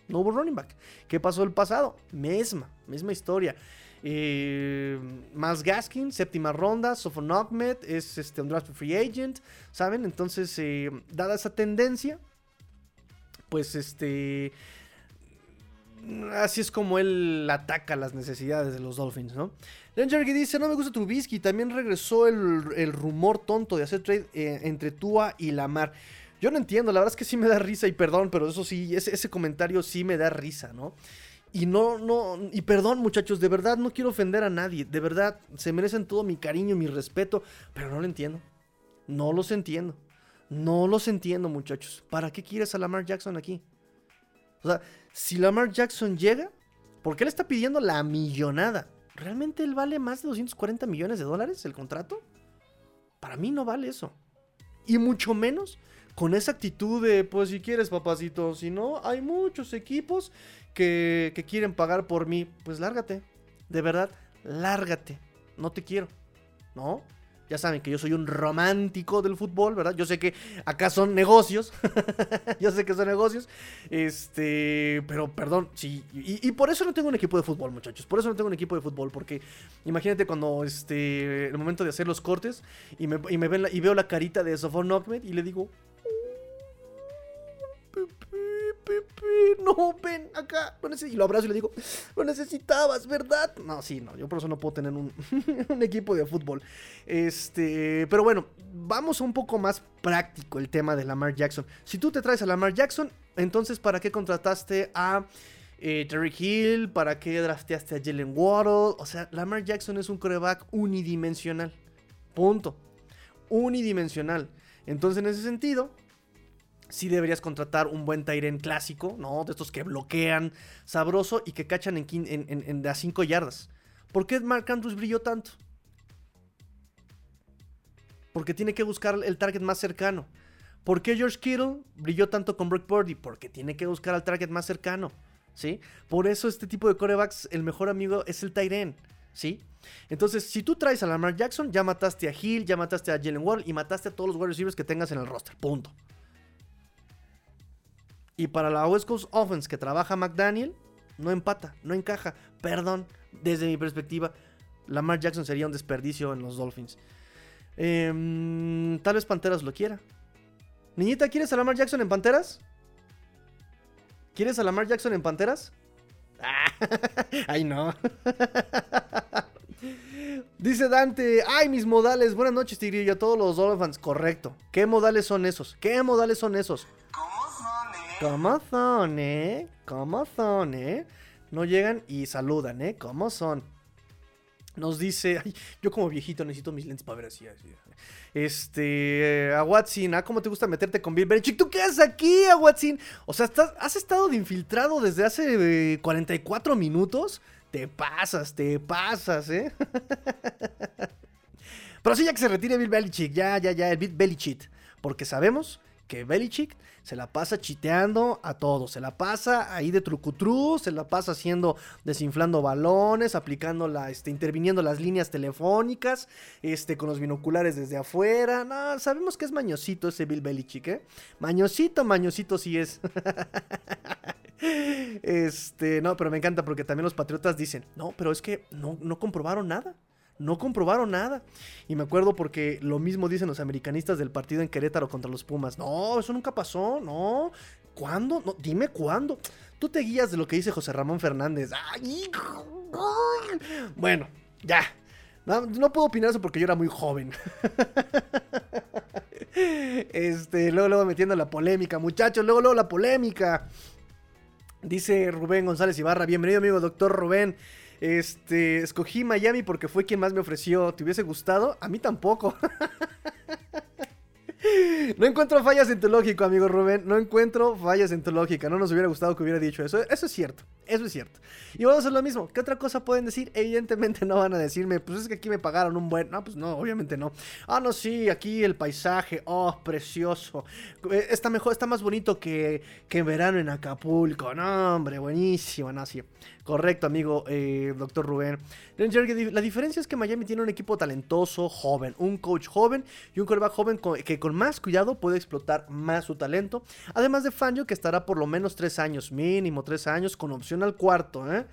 No hubo running back. ¿Qué pasó el pasado? Misma, misma historia. Eh, más Gaskin, séptima ronda. Sofon Ahmed es este, un draft free agent. ¿Saben? Entonces, eh, dada esa tendencia, pues este. Así es como él ataca las necesidades de los Dolphins, ¿no? Jerry dice: No me gusta Trubisky. También regresó el, rumor tonto de hacer trade eh, entre Tua y Lamar. Yo no entiendo, la verdad es que sí me da risa y perdón, pero eso sí, ese comentario sí me da risa, ¿no? Y no, no, y perdón muchachos, de verdad no quiero ofender a nadie, de verdad se merecen todo mi cariño, mi respeto, pero no lo entiendo. No los entiendo. No los entiendo muchachos. ¿Para qué quieres a Lamar Jackson aquí? O sea, si Lamar Jackson llega, ¿por qué le está pidiendo la millonada? ¿Realmente él vale más de 240 millones de dólares el contrato? Para mí no vale eso. Y mucho menos con esa actitud de, pues si quieres, papacito, si no, hay muchos equipos que, que quieren pagar por mí. Pues lárgate, de verdad, lárgate, no te quiero, ¿no? Ya saben que yo soy un romántico del fútbol, ¿verdad? Yo sé que acá son negocios. yo sé que son negocios. Este, pero perdón, sí. Y, por eso no tengo un equipo de fútbol, muchachos. Por eso no tengo un equipo de fútbol. Porque imagínate cuando, este, el momento de hacer los cortes y me, y ven y veo la carita de Sofón Ahmed y le digo, no, ven acá. y lo abrazo y le digo, lo necesitabas, ¿verdad? No, sí, no, yo por eso no puedo tener un, equipo de fútbol. Este, pero bueno, vamos a un poco más práctico el tema de Lamar Jackson. Si tú te traes a Lamar Jackson, entonces, ¿para qué contrataste a eh, Terry Hill? ¿Para qué drafteaste a Jalen Waddle? O sea, Lamar Jackson es un coreback unidimensional. Punto. Unidimensional. Entonces, en ese sentido, sí deberías contratar un buen Tyren clásico, ¿no? De estos que bloquean sabroso y que cachan en, en, de a 5 yardas. ¿Por qué Mark Andrews brilló tanto? Porque tiene que buscar el target más cercano. ¿Por qué George Kittle brilló tanto con Brock Purdy? Porque tiene que buscar al target más cercano. ¿Sí? Por eso este tipo de corebacks, el mejor amigo es el Tyren. ¿Sí? Entonces, si tú traes a Lamar Jackson, ya mataste a Hill, ya mataste a Jalen Wall y mataste a todos los wide receivers que tengas en el roster. Punto. Y para la West Coast Offense que trabaja McDaniel, no empata, no encaja. Perdón, desde mi perspectiva, Lamar Jackson sería un desperdicio en los Dolphins. Em, tal vez Panteras lo quiera. Niñita, ¿quieres a Lamar Jackson en Panteras? ¿Quieres a Lamar Jackson en Panteras? ay, no. Dice Dante, ay, mis modales, buenas noches, Tigrillo, a todos los Dolphins. Correcto. ¿Qué modales son esos? ¿Qué modales son esos? ¿Cómo son, eh? ¿Cómo son, eh? ¿Cómo son, eh? No llegan y saludan, ¿eh? ¿Cómo son? Nos dice, yo como viejito necesito mis lentes para ver así, así. Este, a Watson, ¿ah? ¿Cómo te gusta meterte con Bill Belichick? ¿Tú qué haces aquí, a Watson? O sea, has estado de infiltrado desde hace 44 eh, minutos. Te pasas, te pasas, ¿eh? Pero sí, ya que se retire Bill Belichick, ya, ya, ya, el Bill Belichick. Porque sabemos que Belichick se la pasa chiteando a todos, se la pasa ahí de trucutru, se la pasa haciendo, desinflando balones, aplicando la, este, interviniendo las líneas telefónicas, este, con los binoculares desde afuera. No, sabemos que es mañosito ese Bill Belichick, ¿eh? Mañosito, mañosito sí es. este, no, pero me encanta porque también los patriotas dicen, no, pero es que no, no comprobaron nada no comprobaron nada. Y me acuerdo porque lo mismo dicen los americanistas del partido en Querétaro contra los Pumas. No, eso nunca pasó, no. ¿Cuándo? No, dime cuándo. Tú te guías de lo que dice José Ramón Fernández. Bueno, ya. No, puedo opinar eso porque yo era muy joven. Este, luego, luego metiendo la polémica, muchachos, luego, luego la polémica. Dice Rubén González Ibarra, bienvenido amigo doctor Rubén. Este, escogí Miami porque fue quien más me ofreció. ¿Te hubiese gustado? A mí tampoco. No encuentro fallas en tu lógico, amigo Rubén. No encuentro fallas en tu lógica. No nos hubiera gustado que hubiera dicho eso. Eso es cierto. Eso es cierto. Y vamos a hacer lo mismo. ¿Qué otra cosa pueden decir? Evidentemente no van a decirme, pues es que aquí me pagaron un buen. No, pues no, obviamente no. Ah, no, sí, aquí el paisaje. Oh, precioso. Eh, está mejor, está más bonito que, que en verano en Acapulco. No, hombre, buenísimo. No. Correcto, amigo eh, doctor Rubén. La diferencia es que Miami tiene un equipo talentoso, joven, un coach joven y un quarterback joven que con más cuidado puede explotar más su talento. Además de Fangio, que estará por lo menos tres años, mínimo tres años, con opción al cuarto. ¿eh?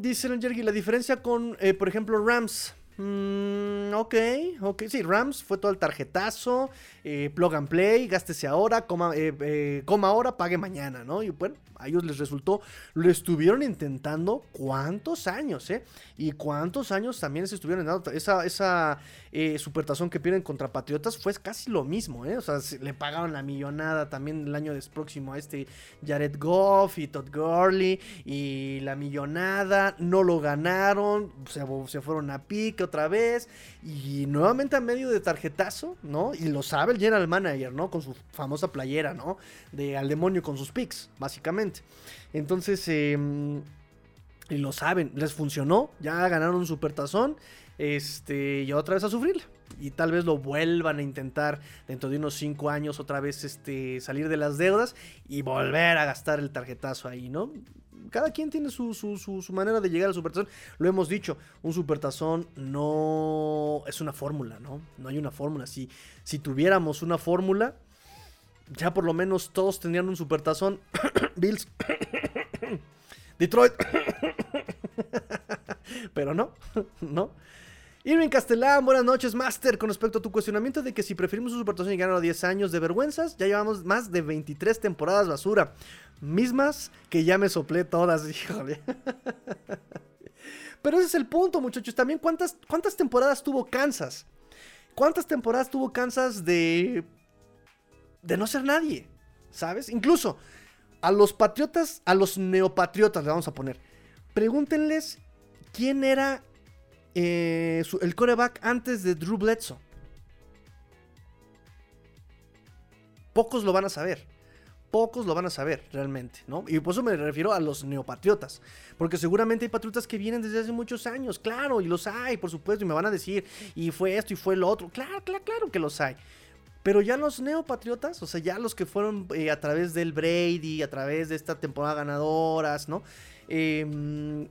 dice Jerry, la diferencia con, eh, por ejemplo, Rams. Mm, ok, ok. Sí, Rams fue todo el tarjetazo, eh, plug and play, gástese ahora, coma, eh, coma ahora, pague mañana, ¿no? Y bueno, a ellos les resultó, lo estuvieron intentando cuántos años, ¿eh? Y cuántos años también se estuvieron dando. Esa, esa eh, supertazón que pierden contra Patriotas fue casi lo mismo, ¿eh? O sea, le pagaron la millonada también el año próximo a este Jared Goff y Todd Gurley y la millonada, no lo ganaron, se, se fueron a otra vez y nuevamente a medio de tarjetazo, ¿no? Y lo sabe el general manager, ¿no? Con su famosa playera, ¿no? De al demonio con sus picks, básicamente. Entonces, em, y lo saben, les funcionó, ya ganaron un supertazón, este, y otra vez a sufrir. Y tal vez lo vuelvan a intentar dentro de unos 5 años otra vez este, salir de las deudas y volver a gastar el tarjetazo ahí, ¿no? Cada quien tiene su, su, manera de llegar al supertazón. Lo hemos dicho, un supertazón no es una fórmula, ¿no? No hay una fórmula. Si, si tuviéramos una fórmula, ya por lo menos todos tendrían un supertazón. Bills. Detroit. Pero no, no. Irving Castellán, buenas noches, Master. Con respecto a tu cuestionamiento de que si preferimos un supertazón y ganar a 10 años de vergüenzas, ya llevamos más de 23 temporadas basura. Mismas que ya me soplé todas, híjole. Pero ese es el punto, muchachos. También, ¿cuántas, cuántas temporadas tuvo Kansas? ¿Cuántas temporadas tuvo Kansas de de no ser nadie, ¿sabes? Incluso a los patriotas, a los neopatriotas le vamos a poner, pregúntenles quién era eh, el coreback antes de Drew Bledsoe. Pocos lo van a saber. Pocos lo van a saber realmente, ¿no? Y por eso me refiero a los neopatriotas. Porque seguramente hay patriotas que vienen desde hace muchos años, claro, y los hay, por supuesto, y me van a decir, y fue esto y fue lo otro. Claro, claro, claro que los hay. Pero ya los neopatriotas, o sea, ya los que fueron eh, a través del Brady, a través de esta temporada ganadoras, ¿no? Em,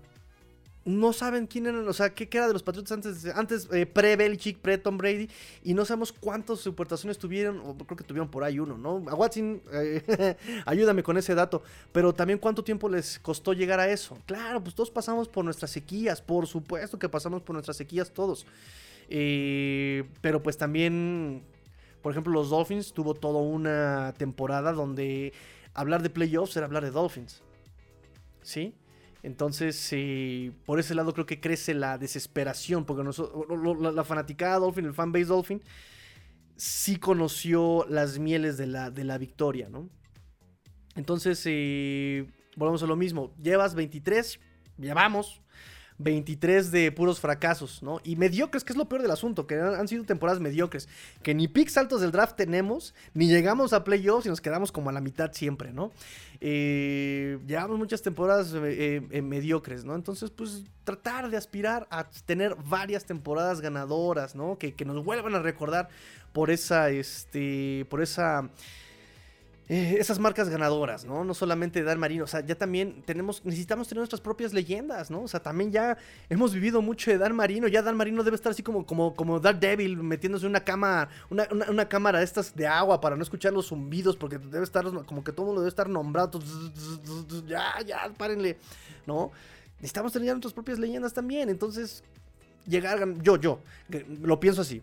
no saben quién eran, o sea, qué, era de los Patriotas antes, antes eh, pre-Belichick, pre-Tom Brady, y no sabemos cuántas supertaciones tuvieron, o creo que tuvieron por ahí uno, ¿no? A Watson, eh, ayúdame con ese dato, pero también cuánto tiempo les costó llegar a eso. Claro, pues todos pasamos por nuestras sequías, por supuesto que pasamos por nuestras sequías todos, pero pues también por ejemplo, los Dolphins tuvo toda una temporada donde hablar de playoffs era hablar de Dolphins. ¿Sí? Entonces, por ese lado creo que crece la desesperación, porque la, fanaticada Dolphin, el fanbase Dolphin, sí conoció las mieles de la, de la victoria, ¿no? Entonces, eh, volvemos a lo mismo. Llevas 23, llevamos 23 de puros fracasos, ¿no? Y mediocres, que es lo peor del asunto, que han, sido temporadas mediocres, que ni picks altos del draft tenemos, ni llegamos a playoffs y nos quedamos como a la mitad siempre, ¿no? Eh, llevamos muchas temporadas eh, eh, mediocres, ¿no? Entonces, pues tratar de aspirar a tener varias temporadas ganadoras, ¿no? Que, que nos vuelvan a recordar por esa, este, por esa eh, esas marcas ganadoras, ¿no? No solamente Dan Marino, o sea, ya también tenemos, necesitamos tener nuestras propias leyendas, ¿no? O sea, también ya hemos vivido mucho de Dan Marino, ya Dan Marino debe estar así como, como, como Devil metiéndose en una cama, una, una, cámara de estas de agua para no escuchar los zumbidos, porque debe estar, como que todo mundo debe estar nombrado, ya, ya, párenle, ¿no? Necesitamos tener ya nuestras propias leyendas también, entonces llegar, yo, yo, lo pienso así,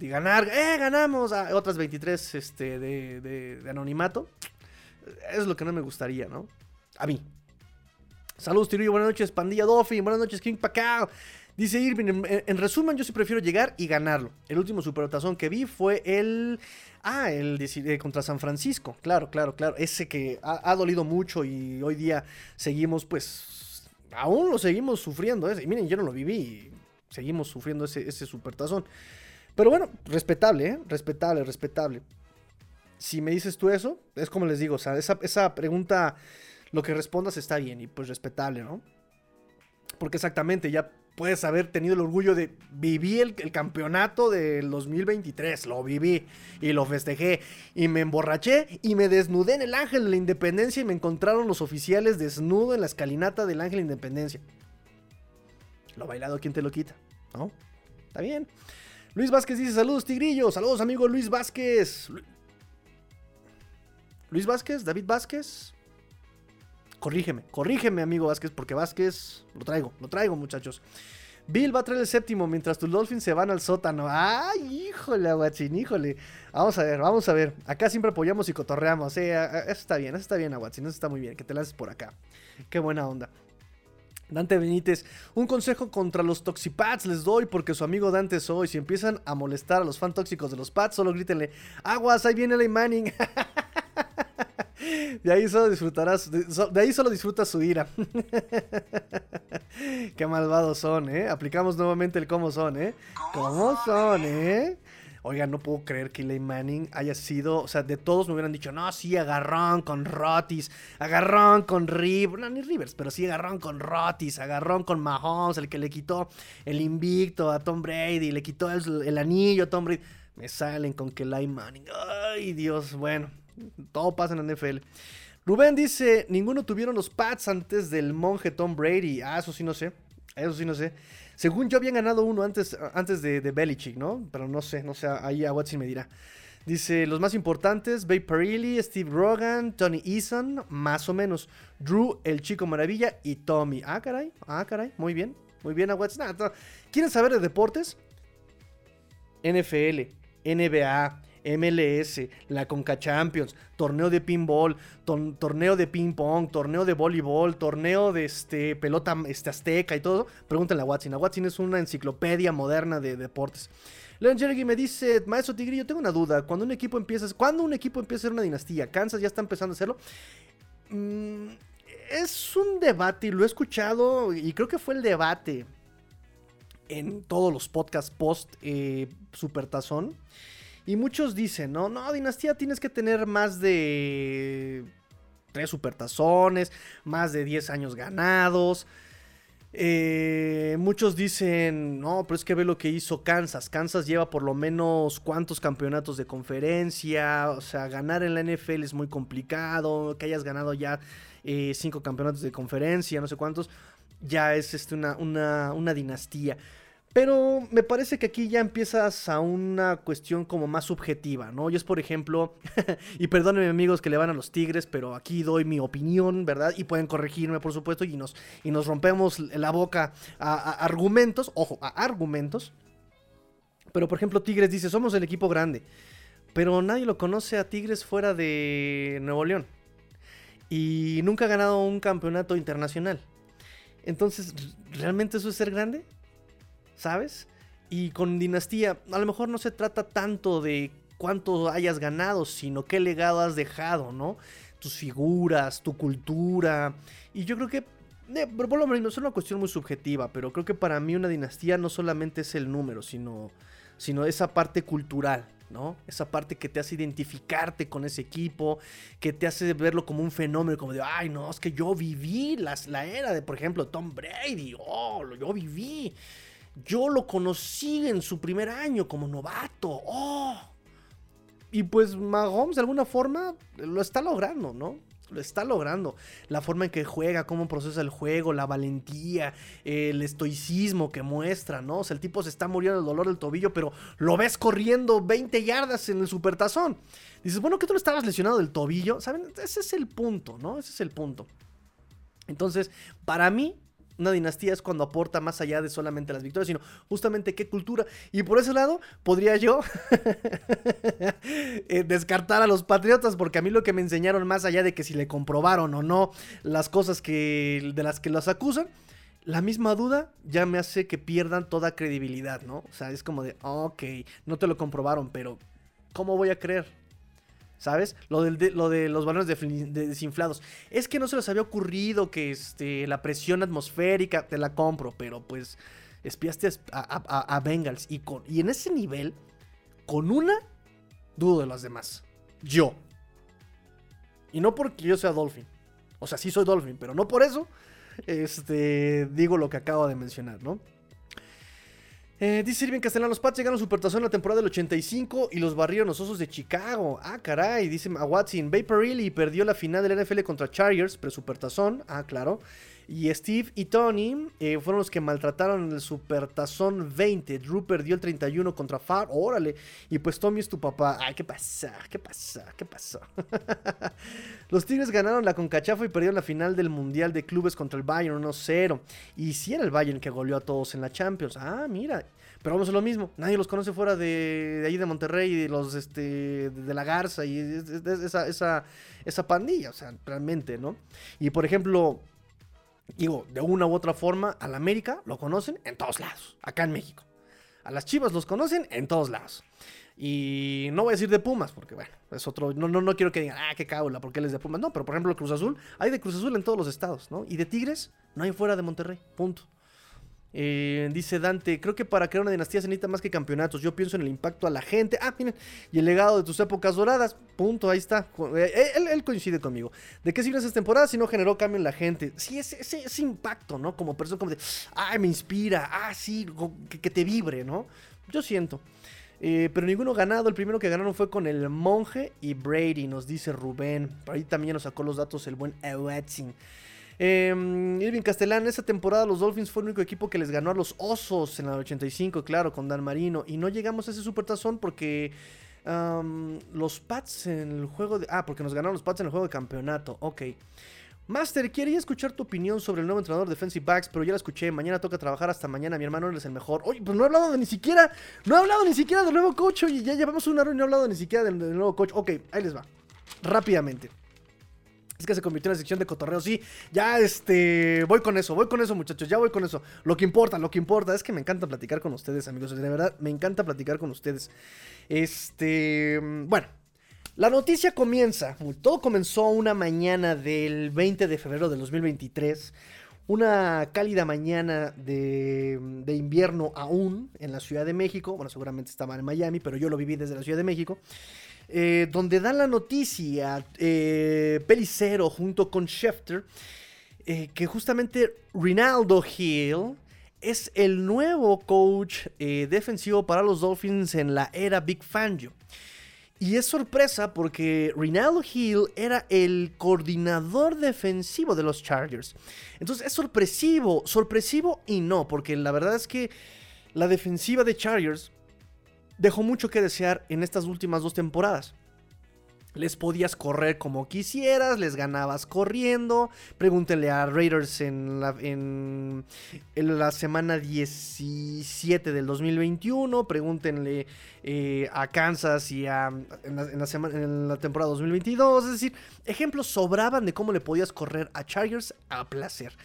ganar, eh, ganamos a otras 23 este, de, de, anonimato, es lo que no me gustaría, ¿no? A mí. Saludos, Tirillo, buenas noches, Pandilla Dolphin, buenas noches, King Pacao. Dice Irving, en, resumen, yo sí prefiero llegar y ganarlo. El último superotazón que vi fue el... Ah, el de, contra San Francisco. Claro, claro, claro. Ese que ha, dolido mucho y hoy día seguimos, pues... Aún lo seguimos sufriendo. ¿eh? Y miren, yo no lo viví seguimos sufriendo ese, ese supertazón. Pero bueno, respetable, ¿eh? Respetable, respetable. Si me dices tú eso, es como les digo, o sea, esa, pregunta, lo que respondas está bien y pues respetable, ¿no? Porque exactamente, ya puedes haber tenido el orgullo de vivir el, el, campeonato del 2023. Lo viví y lo festejé. Y me emborraché y me desnudé en el Ángel de la Independencia y me encontraron los oficiales desnudo en la escalinata del Ángel de la Independencia. Lo bailado, ¿quién te lo quita? ¿No? Está bien. Luis Vázquez dice: Saludos, Tigrillo. Saludos, amigo Luis Vázquez. Luis Vázquez, David Vázquez. Corrígeme, corrígeme, amigo Vázquez, porque Vázquez lo traigo, lo traigo, muchachos. Bill va a traer el séptimo mientras tus Dolphins se van al sótano. ¡Ay, híjole, Aguachín, híjole! Vamos a ver, vamos a ver. Acá siempre apoyamos y cotorreamos. Eh, eso está bien, eso está bien, Aguachín, eso está muy bien. Que te lances por acá. Qué buena onda. Dante Benítez, un consejo contra los toxipads les doy porque su amigo Dante soy. Si empiezan a molestar a los fan tóxicos de los pads, solo grítenle, aguas, ahí viene el Manning. De ahí solo disfrutarás, de ahí solo disfrutas su ira. Qué malvados son, ¿eh? Aplicamos nuevamente el cómo son, ¿eh? ¿Cómo son, eh? Oiga, no puedo creer que Eli Manning haya sido, o sea, de todos me hubieran dicho, no, sí, agarrón con Rotis, agarrón con Rivers, no, ni Rivers, pero sí agarrón con Rotis, agarrón con Mahomes, el que le quitó el invicto a Tom Brady, le quitó el, anillo a Tom Brady. Me salen con que Eli Manning, ay Dios, bueno, todo pasa en la NFL. Rubén dice, ninguno tuvieron los Pats antes del monje Tom Brady. Ah, eso sí no sé, eso sí no sé. Según yo habían ganado uno antes, antes de, Belichick, ¿no? Pero no sé, no sé, ahí a Watson me dirá. Dice, los más importantes, Bay Perilli, Steve Rogan, Tony Eason, más o menos. Drew, el chico maravilla y Tommy. Ah, caray, ah, caray, muy bien, muy bien a Watson. ¿Quieren saber de deportes? NFL, NBA, MLS, la Conca Champions, torneo de pinball, torneo de ping pong, torneo de voleibol, torneo de este, pelota este, azteca y todo, pregúntenle a Watson. A Watson es una enciclopedia moderna de deportes. Leon Jerry me dice, maestro Tigrillo, tengo una duda. Cuando un equipo empieza, cuando un equipo empieza a ser una dinastía, Kansas ya está empezando a hacerlo. Mm, es un debate y lo he escuchado y creo que fue el debate en todos los podcasts post eh, Supertazón. Y muchos dicen, no, no, dinastía tienes que tener más de tres supertazones, más de 10 años ganados. Eh, muchos dicen, no, pero es que ve lo que hizo Kansas. Kansas lleva por lo menos cuántos campeonatos de conferencia. O sea, ganar en la NFL es muy complicado. Que hayas ganado ya eh, cinco campeonatos de conferencia, no sé cuántos. Ya es este, una, una, una dinastía. Pero me parece que aquí ya empiezas a una cuestión como más subjetiva, ¿no? Yo es, por ejemplo, y perdónenme amigos que le van a los Tigres, pero aquí doy mi opinión, ¿verdad? Y pueden corregirme, por supuesto, y nos, y nos rompemos la boca a, argumentos, ojo, a argumentos. Pero, por ejemplo, Tigres dice, somos el equipo grande, pero nadie lo conoce a Tigres fuera de Nuevo León. Y nunca ha ganado un campeonato internacional. Entonces, ¿realmente eso es ser grande? ¿Sabes? Y con dinastía, a lo mejor no se trata tanto de cuánto hayas ganado, sino qué legado has dejado, ¿no? Tus figuras, tu cultura. Y yo creo que, eh, por lo menos, es una cuestión muy subjetiva, pero creo que para mí una dinastía no solamente es el número, sino, sino esa parte cultural, ¿no? Esa parte que te hace identificarte con ese equipo, que te hace verlo como un fenómeno, como de, ay, no, es que yo viví las, la era de, por ejemplo, Tom Brady, oh, yo viví. Yo lo conocí en su primer año como novato, oh. Y pues Mahomes de alguna forma lo está logrando, ¿no? lo está logrando. La forma en que juega, cómo procesa el juego, la valentía, el estoicismo que muestra, ¿no? O sea, el tipo se está muriendo del dolor del tobillo, pero lo ves corriendo 20 yardas en el supertazón. Dices, bueno, que tú no estabas lesionado del tobillo. ¿Saben? Ese es el punto, ¿no? Ese es el punto. Entonces, para mí, una dinastía es cuando aporta más allá de solamente las victorias, sino justamente qué cultura. Y por ese lado, podría yo eh, descartar a los patriotas, porque a mí lo que me enseñaron, más allá de que si le comprobaron o no las cosas que, de las que los acusan, la misma duda ya me hace que pierdan toda credibilidad, ¿no? O sea, es como de, ok, no te lo comprobaron, pero ¿cómo voy a creer? ¿Sabes? Lo, de, lo de los balones desinflados. Es que no se les había ocurrido que este, la presión atmosférica, te la compro, pero pues espiaste a, Bengals. Y en ese nivel, con una, dudo de las demás. Yo. Y no porque yo sea Dolphin. O sea, sí soy Dolphin, pero no por eso este, digo lo que acabo de mencionar, ¿no? Eh, dice Irving Castellano, los Pats llegaron Supertazón en la temporada del 85 y los barrieron los Osos de Chicago. Ah, caray, dice a Watson. Vaporilli perdió la final del NFL contra Chargers, pre-Supertazón. Ah, claro. Y Steve y Tony eh, fueron los que maltrataron el Supertazón 20. Drew perdió el 31 contra Far. Órale. Y pues Tommy es tu papá. Ay, ¿qué pasa? ¿Qué pasa? ¿Qué pasó? los Tigres ganaron la Concachafa y perdieron la final del Mundial de Clubes contra el Bayern 1-0. Y si era el Bayern que goleó a todos en la Champions. Ah, mira. Pero vamos a lo mismo. Nadie los conoce fuera de, de ahí de Monterrey, de los este, de la Garza y esa, esa, esa pandilla. O sea, realmente, ¿no? Y por ejemplo digo, de una u otra forma, al América lo conocen en todos lados, acá en México. A las Chivas los conocen en todos lados. Y no voy a decir de Pumas, porque bueno, es otro. No, no, no quiero que digan, ah, qué cabula, porque él es de Pumas. No, pero por ejemplo, Cruz Azul, hay de Cruz Azul en todos los estados, ¿no? Y de Tigres, no hay fuera de Monterrey, punto. Eh, dice Dante, creo que para crear una dinastía se necesita más que campeonatos. Yo pienso en el impacto a la gente. Ah, miren, y el legado de tus épocas doradas. Punto, ahí está. Eh, eh, él, coincide conmigo. ¿De qué sirven esas temporadas si no generó cambio en la gente? Sí, ese, ese, impacto, ¿no? Como persona, como de, ah, me inspira, ah, sí, que, te vibre, ¿no? Yo siento. pero ninguno ganado. El primero que ganaron fue con el Monje y Brady, nos dice Rubén. Por ahí también nos sacó los datos el buen Watson. Eh, Irving Castellán, esa temporada los Dolphins fue el único equipo que les ganó a los Osos en la 85, claro, con Dan Marino. Y no llegamos a ese supertazón porque los Pats en el juego de... Ah, porque nos ganaron los Pats en el juego de campeonato. Ok. Master, quería escuchar tu opinión sobre el nuevo entrenador de Defensive Backs, pero ya la escuché. Mañana toca trabajar hasta mañana. Mi hermano es el mejor. Oye, pues no he hablado de ni siquiera. No he hablado ni siquiera del nuevo coach. Y ya llevamos una hora y no he hablado ni siquiera del nuevo coach. Ok, ahí les va. Rápidamente. Es que se convirtió en la sección de cotorreo. Sí, ya este. Voy con eso, voy con eso, muchachos. Ya voy con eso. Lo que importa, lo que importa. Es que me encanta platicar con ustedes, amigos. De verdad, me encanta platicar con ustedes. Este. Bueno. La noticia comienza. Todo comenzó una mañana del 20 de febrero del 2023 una cálida mañana de, de, invierno aún en la Ciudad de México. Bueno, seguramente estaba en Miami, pero yo lo viví desde la Ciudad de México. Eh, donde dan la noticia eh, Pelicero junto con Schefter eh, que justamente Rinaldo Hill es el nuevo coach defensivo para los Dolphins en la era Big Fangio. Y es sorpresa porque Rinaldo Hill era el coordinador defensivo de los Chargers. Entonces es sorpresivo, sorpresivo y no, porque la verdad es que la defensiva de Chargers dejó mucho que desear en estas últimas dos temporadas. Les podías correr como quisieras, les ganabas corriendo. Pregúntenle a Raiders en la, en, la semana 17 del 2021. Pregúntenle eh, a Kansas y a, en, la, semana, en la temporada 2022. Es decir, ejemplos sobraban de cómo le podías correr a Chargers a placer.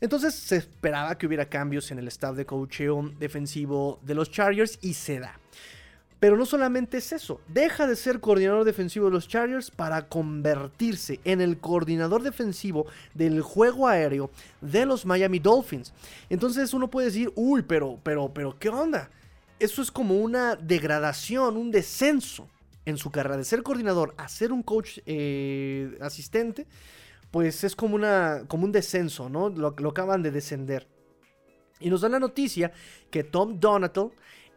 Entonces se esperaba que hubiera cambios en el staff de coaching defensivo de los Chargers y se da. Pero no solamente es eso, deja de ser coordinador defensivo de los Chargers para convertirse en el coordinador defensivo del juego aéreo de los Miami Dolphins. Entonces uno puede decir, uy, pero, pero, pero, ¿qué onda? Eso es como una degradación, un descenso en su carrera de ser coordinador a ser un coach eh, asistente, pues es como, una, como un descenso, ¿no? Lo, acaban de descender. Y nos dan la noticia que Tom Donatel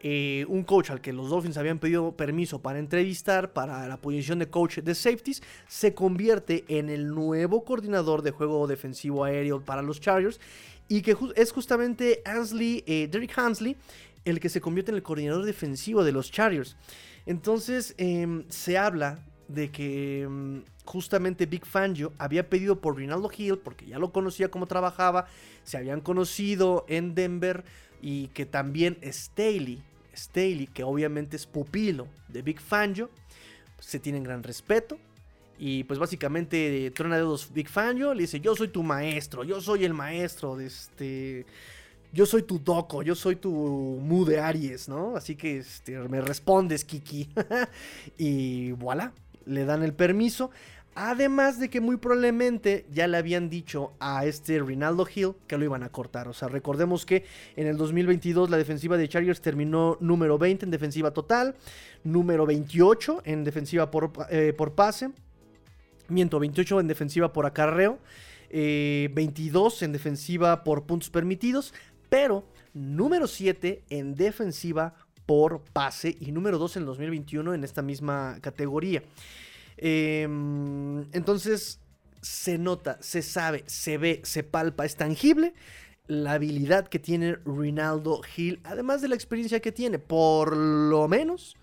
eh, un coach al que los Dolphins habían pedido permiso para entrevistar para la posición de coach de safeties, se convierte en el nuevo coordinador de juego defensivo aéreo para los Chargers y que es justamente Ansley, eh, Derek Hansley el que se convierte en el coordinador defensivo de los Chargers. Entonces em, se habla de que em, justamente Big Fangio había pedido por Rinaldo Hill, porque ya lo conocía cómo trabajaba, se habían conocido en Denver y que también Staley Staley, que obviamente es pupilo de Big Fangio, se tienen gran respeto. Y pues básicamente trona dedos Big Fangio, le dice, yo soy tu maestro, yo soy el maestro de este... Yo soy tu doco, yo soy tu Mu de Aries, ¿no? Así que este, me respondes, Kiki. y voilà, le dan el permiso. Además de que muy probablemente ya le habían dicho a este Rinaldo Hill que lo iban a cortar. O sea, recordemos que en el 2022 la defensiva de Chargers terminó número 20 en defensiva total, número 28 en defensiva por, eh, por pase, miento, 28 en defensiva por acarreo, 22 eh, en defensiva por puntos permitidos, pero número 7 en defensiva por pase y número 2 en el 2021 en esta misma categoría. Em, entonces se nota, se sabe, se ve, se palpa, es tangible la habilidad que tiene Rinaldo Hill, además de la experiencia que tiene, por lo menos.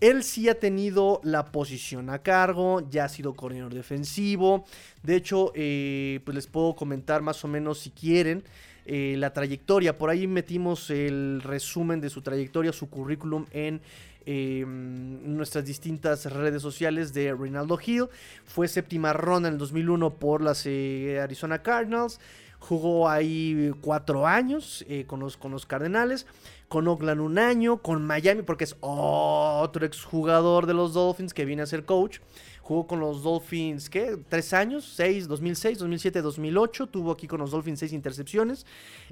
Él sí ha tenido la posición a cargo, ya ha sido coordinador defensivo. De hecho, eh, pues les puedo comentar más o menos si quieren eh, la trayectoria. Por ahí metimos el resumen de su trayectoria, su currículum en Em, nuestras distintas redes sociales de Rinaldo Hill. Fue séptima ronda en el 2001 por las eh, Arizona Cardinals. Jugó ahí cuatro años eh, con, los, con los Cardenales. Con Oakland un año. Con Miami porque es otro exjugador de los Dolphins que viene a ser coach. Jugó con los Dolphins, ¿qué? Tres años, seis, 2006, 2007, 2008. Tuvo aquí con los Dolphins seis intercepciones.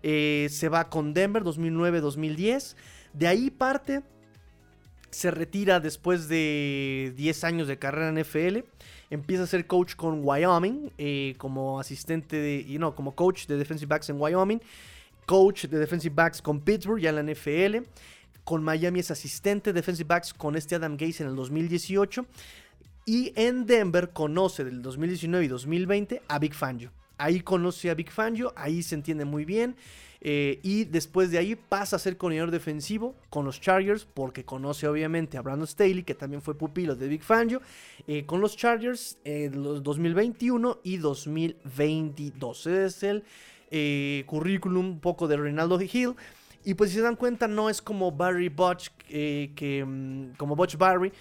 Eh, se va con Denver, 2009, 2010. De ahí parte se retira después de 10 años de carrera en NFL. Empieza a ser coach con Wyoming, eh, como asistente y no, como coach de defensive backs en Wyoming. Coach de defensive backs con Pittsburgh, ya en la NFL. Con Miami es asistente de defensive backs con este Adam Gase en el 2018. Y en Denver conoce del 2019 y 2020 a Big Fangio. Ahí conoce a Big Fangio, ahí se entiende muy bien. Eh, y después de ahí pasa a ser coordinador defensivo con los Chargers, porque conoce obviamente a Brandon Staley, que también fue pupilo de Big Fangio, eh, con los Chargers en los 2021 y 2022. Es el eh, currículum un poco de Ronaldo Hill. Y pues si se dan cuenta, no es como Barry Butch, que, mm, como Butch Barry,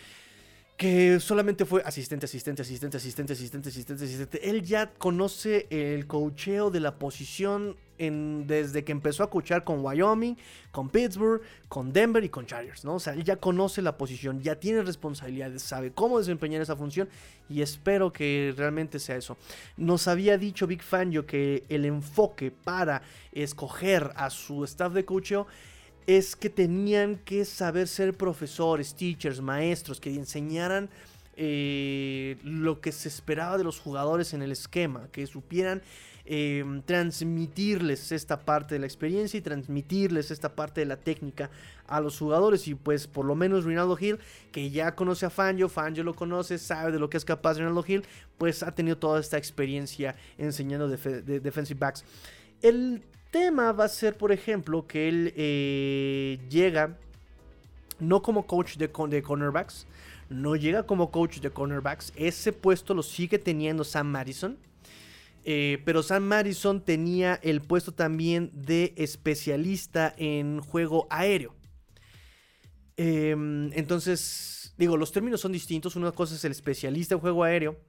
que solamente fue asistente, asistente, asistente, asistente, asistente, asistente, asistente. Él ya conoce el cocheo de la posición desde que empezó a escuchar con Wyoming, con Pittsburgh, con Denver y con Chargers, ¿no? O sea, él ya conoce la posición, ya tiene responsabilidades, sabe cómo desempeñar esa función y espero que realmente sea eso. Nos había dicho Big Fangio que el enfoque para escoger a su staff de coaching es que tenían que saber ser profesores, teachers, maestros, que enseñaran eh, lo que se esperaba de los jugadores en el esquema, que supieran Em, transmitirles esta parte de la experiencia y transmitirles esta parte de la técnica a los jugadores. Y pues por lo menos Rinaldo Hill, que ya conoce a Fangio, Fangio lo conoce, sabe de lo que es capaz Rinaldo Hill, pues ha tenido toda esta experiencia enseñando de, defensive backs. Tema va a ser, por ejemplo, que él eh, llega no como coach de, cornerbacks, no llega como coach de cornerbacks, ese puesto lo sigue teniendo Sam Madison eh, pero Sam Madison tenía el puesto también de especialista en juego aéreo. Em, entonces, digo, los términos son distintos. Una cosa es el especialista en juego aéreo.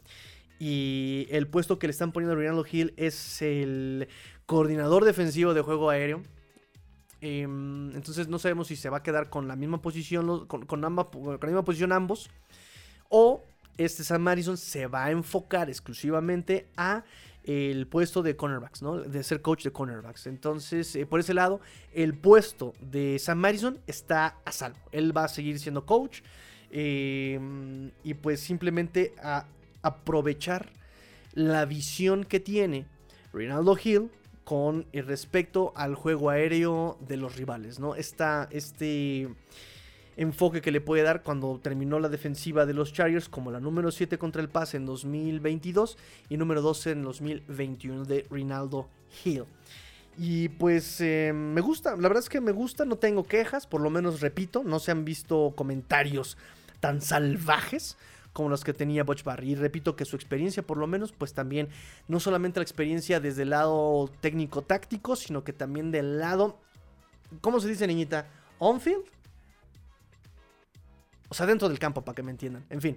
Y el puesto que le están poniendo a Rinaldo Hill es el coordinador defensivo de juego aéreo. Em, entonces no sabemos si se va a quedar con la misma posición, con, con, la misma posición ambos. O este Sam Madison se va a enfocar exclusivamente a el puesto de cornerbacks, ¿no? De ser coach de cornerbacks. Entonces, eh, por ese lado, el puesto de Sam Madison está a salvo. Él va a seguir siendo coach. Em, y pues simplemente a aprovechar la visión que tiene Ronaldo Hill con respecto al juego aéreo de los rivales, ¿no? este enfoque que le puede dar cuando terminó la defensiva de los Chargers como la número 7 contra el pase en 2022 y número 12 en 2021 de Rinaldo Hill. Y pues eh, me gusta, la verdad es que me gusta, no tengo quejas, por lo menos repito, no se han visto comentarios tan salvajes como los que tenía Butch Barry. Y repito que su experiencia, por lo menos, pues también, no solamente la experiencia desde el lado técnico-táctico, sino que también del lado, ¿cómo se dice, niñita? ¿On-field? O sea, dentro del campo, para que me entiendan. En fin.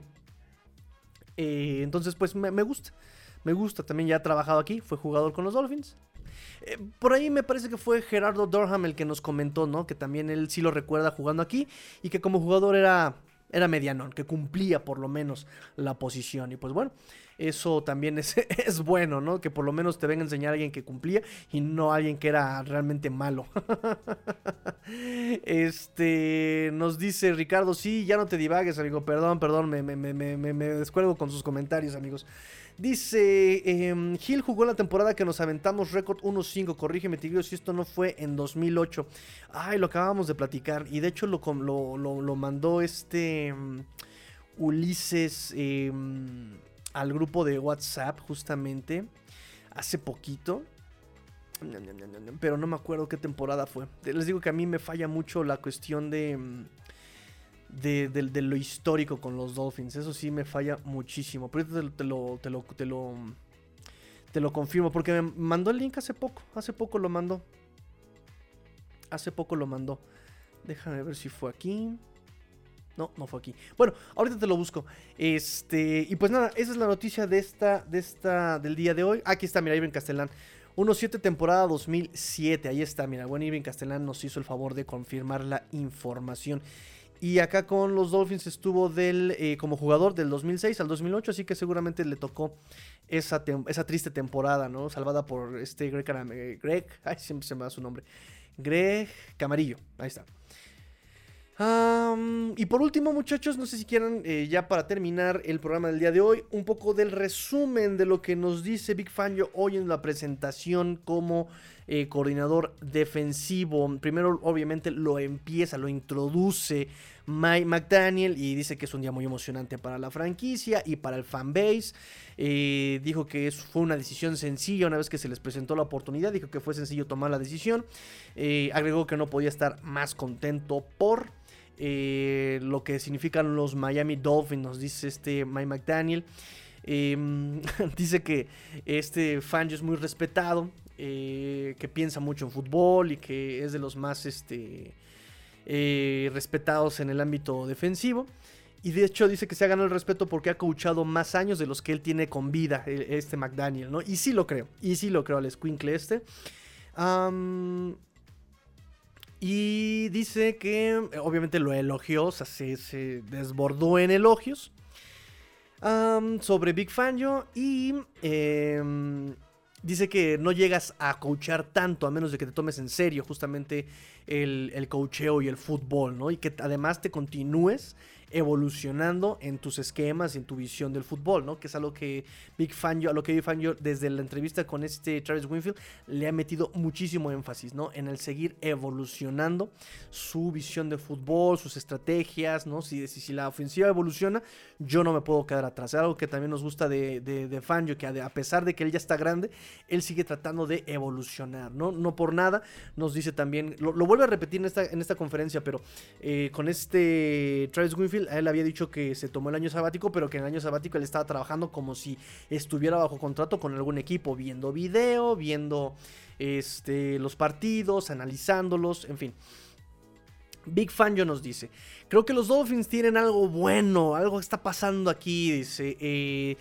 Eh, entonces, pues me, gusta. Me gusta. También ya ha trabajado aquí. Fue jugador con los Dolphins. Eh, por ahí me parece que fue Gerardo Durham el que nos comentó, ¿no? Que también él sí lo recuerda jugando aquí. Y que como jugador era era medianón, que cumplía por lo menos la posición. Y pues bueno, eso también es, es, bueno, ¿no? Que por lo menos te venga a enseñar a alguien que cumplía y no a alguien que era realmente malo. este, nos dice Ricardo, sí, ya no te divagues, amigo, perdón, perdón, me, me, me, me descuelgo con sus comentarios, amigos. Dice, eh, Gil jugó la temporada que nos aventamos récord 1-5. Corrígeme, Tigrillo, si esto no fue en 2008. Ay, lo acabamos de platicar. Y de hecho lo, lo, mandó este mm, Ulises em, al grupo de WhatsApp justamente hace poquito. Pero no me acuerdo qué temporada fue. Les digo que a mí me falla mucho la cuestión de... De, lo histórico con los Dolphins. Eso sí me falla muchísimo. Pero te, te, lo, te, lo, te, lo, te lo confirmo. Porque me mandó el link hace poco. Hace poco lo mandó. Hace poco lo mandó. Déjame ver si fue aquí. No, no fue aquí. Bueno, ahorita te lo busco. Este, y pues nada, esa es la noticia de esta, de esta, del día de hoy. Aquí está, mira, Irving Castellán. 1-7 temporada 2007. Ahí está, mira, buen Irving Castellán nos hizo el favor de confirmar la información. Y acá con los Dolphins estuvo del, eh, como jugador del 2006 al 2008, así que seguramente le tocó esa, esa triste temporada, ¿no? Salvada por este Greg, eh, Greg, ay, siempre se me da su nombre, Greg Camarillo, ahí está. y por último, muchachos, no sé si quieran, eh, ya para terminar el programa del día de hoy, un poco del resumen de lo que nos dice Big Fangio hoy en la presentación como eh, coordinador defensivo. Primero, obviamente, lo empieza, lo introduce Mike McDaniel y dice que es un día muy emocionante para la franquicia y para el fanbase. Eh, dijo que fue una decisión sencilla una vez que se les presentó la oportunidad. Dijo que fue sencillo tomar la decisión. Eh, agregó que no podía estar más contento por lo que significan los Miami Dolphins, nos dice este Mike McDaniel. Em, dice que este fan es muy respetado, eh, que piensa mucho en fútbol y que es de los más este, eh, respetados en el ámbito defensivo. Y de hecho dice que se ha ganado el respeto porque ha coachado más años de los que él tiene con vida, e, este McDaniel, ¿no? Y sí lo creo, y sí lo creo al Squinkle este. y dice que obviamente lo elogió, o sea, se, desbordó en elogios sobre Big Fangio y em, dice que no llegas a coachar tanto a menos de que te tomes en serio justamente el, el coacheo y el fútbol, ¿no? Y que además te continúes evolucionando en tus esquemas y en tu visión del fútbol, ¿no? Que es algo que Big Fan, a lo que Big Fan yo desde la entrevista con este Travis Winfield le ha metido muchísimo énfasis, ¿no? En el seguir evolucionando su visión de fútbol, sus estrategias, ¿no? Si, si, la ofensiva evoluciona, yo no me puedo quedar atrás. Es algo que también nos gusta de, de, Fangio, que a, pesar de que él ya está grande, él sigue tratando de evolucionar, ¿no? No por nada, nos dice también, lo, vuelve a repetir en esta, en esta conferencia, pero eh, con este Travis Winfield, él había dicho que se tomó el año sabático, pero que en el año sabático él estaba trabajando como si estuviera bajo contrato con algún equipo, viendo video, viendo este, los partidos, analizándolos, en fin. Big Fan yo nos dice, creo que los Dolphins tienen algo bueno, algo está pasando aquí, dice. Eh,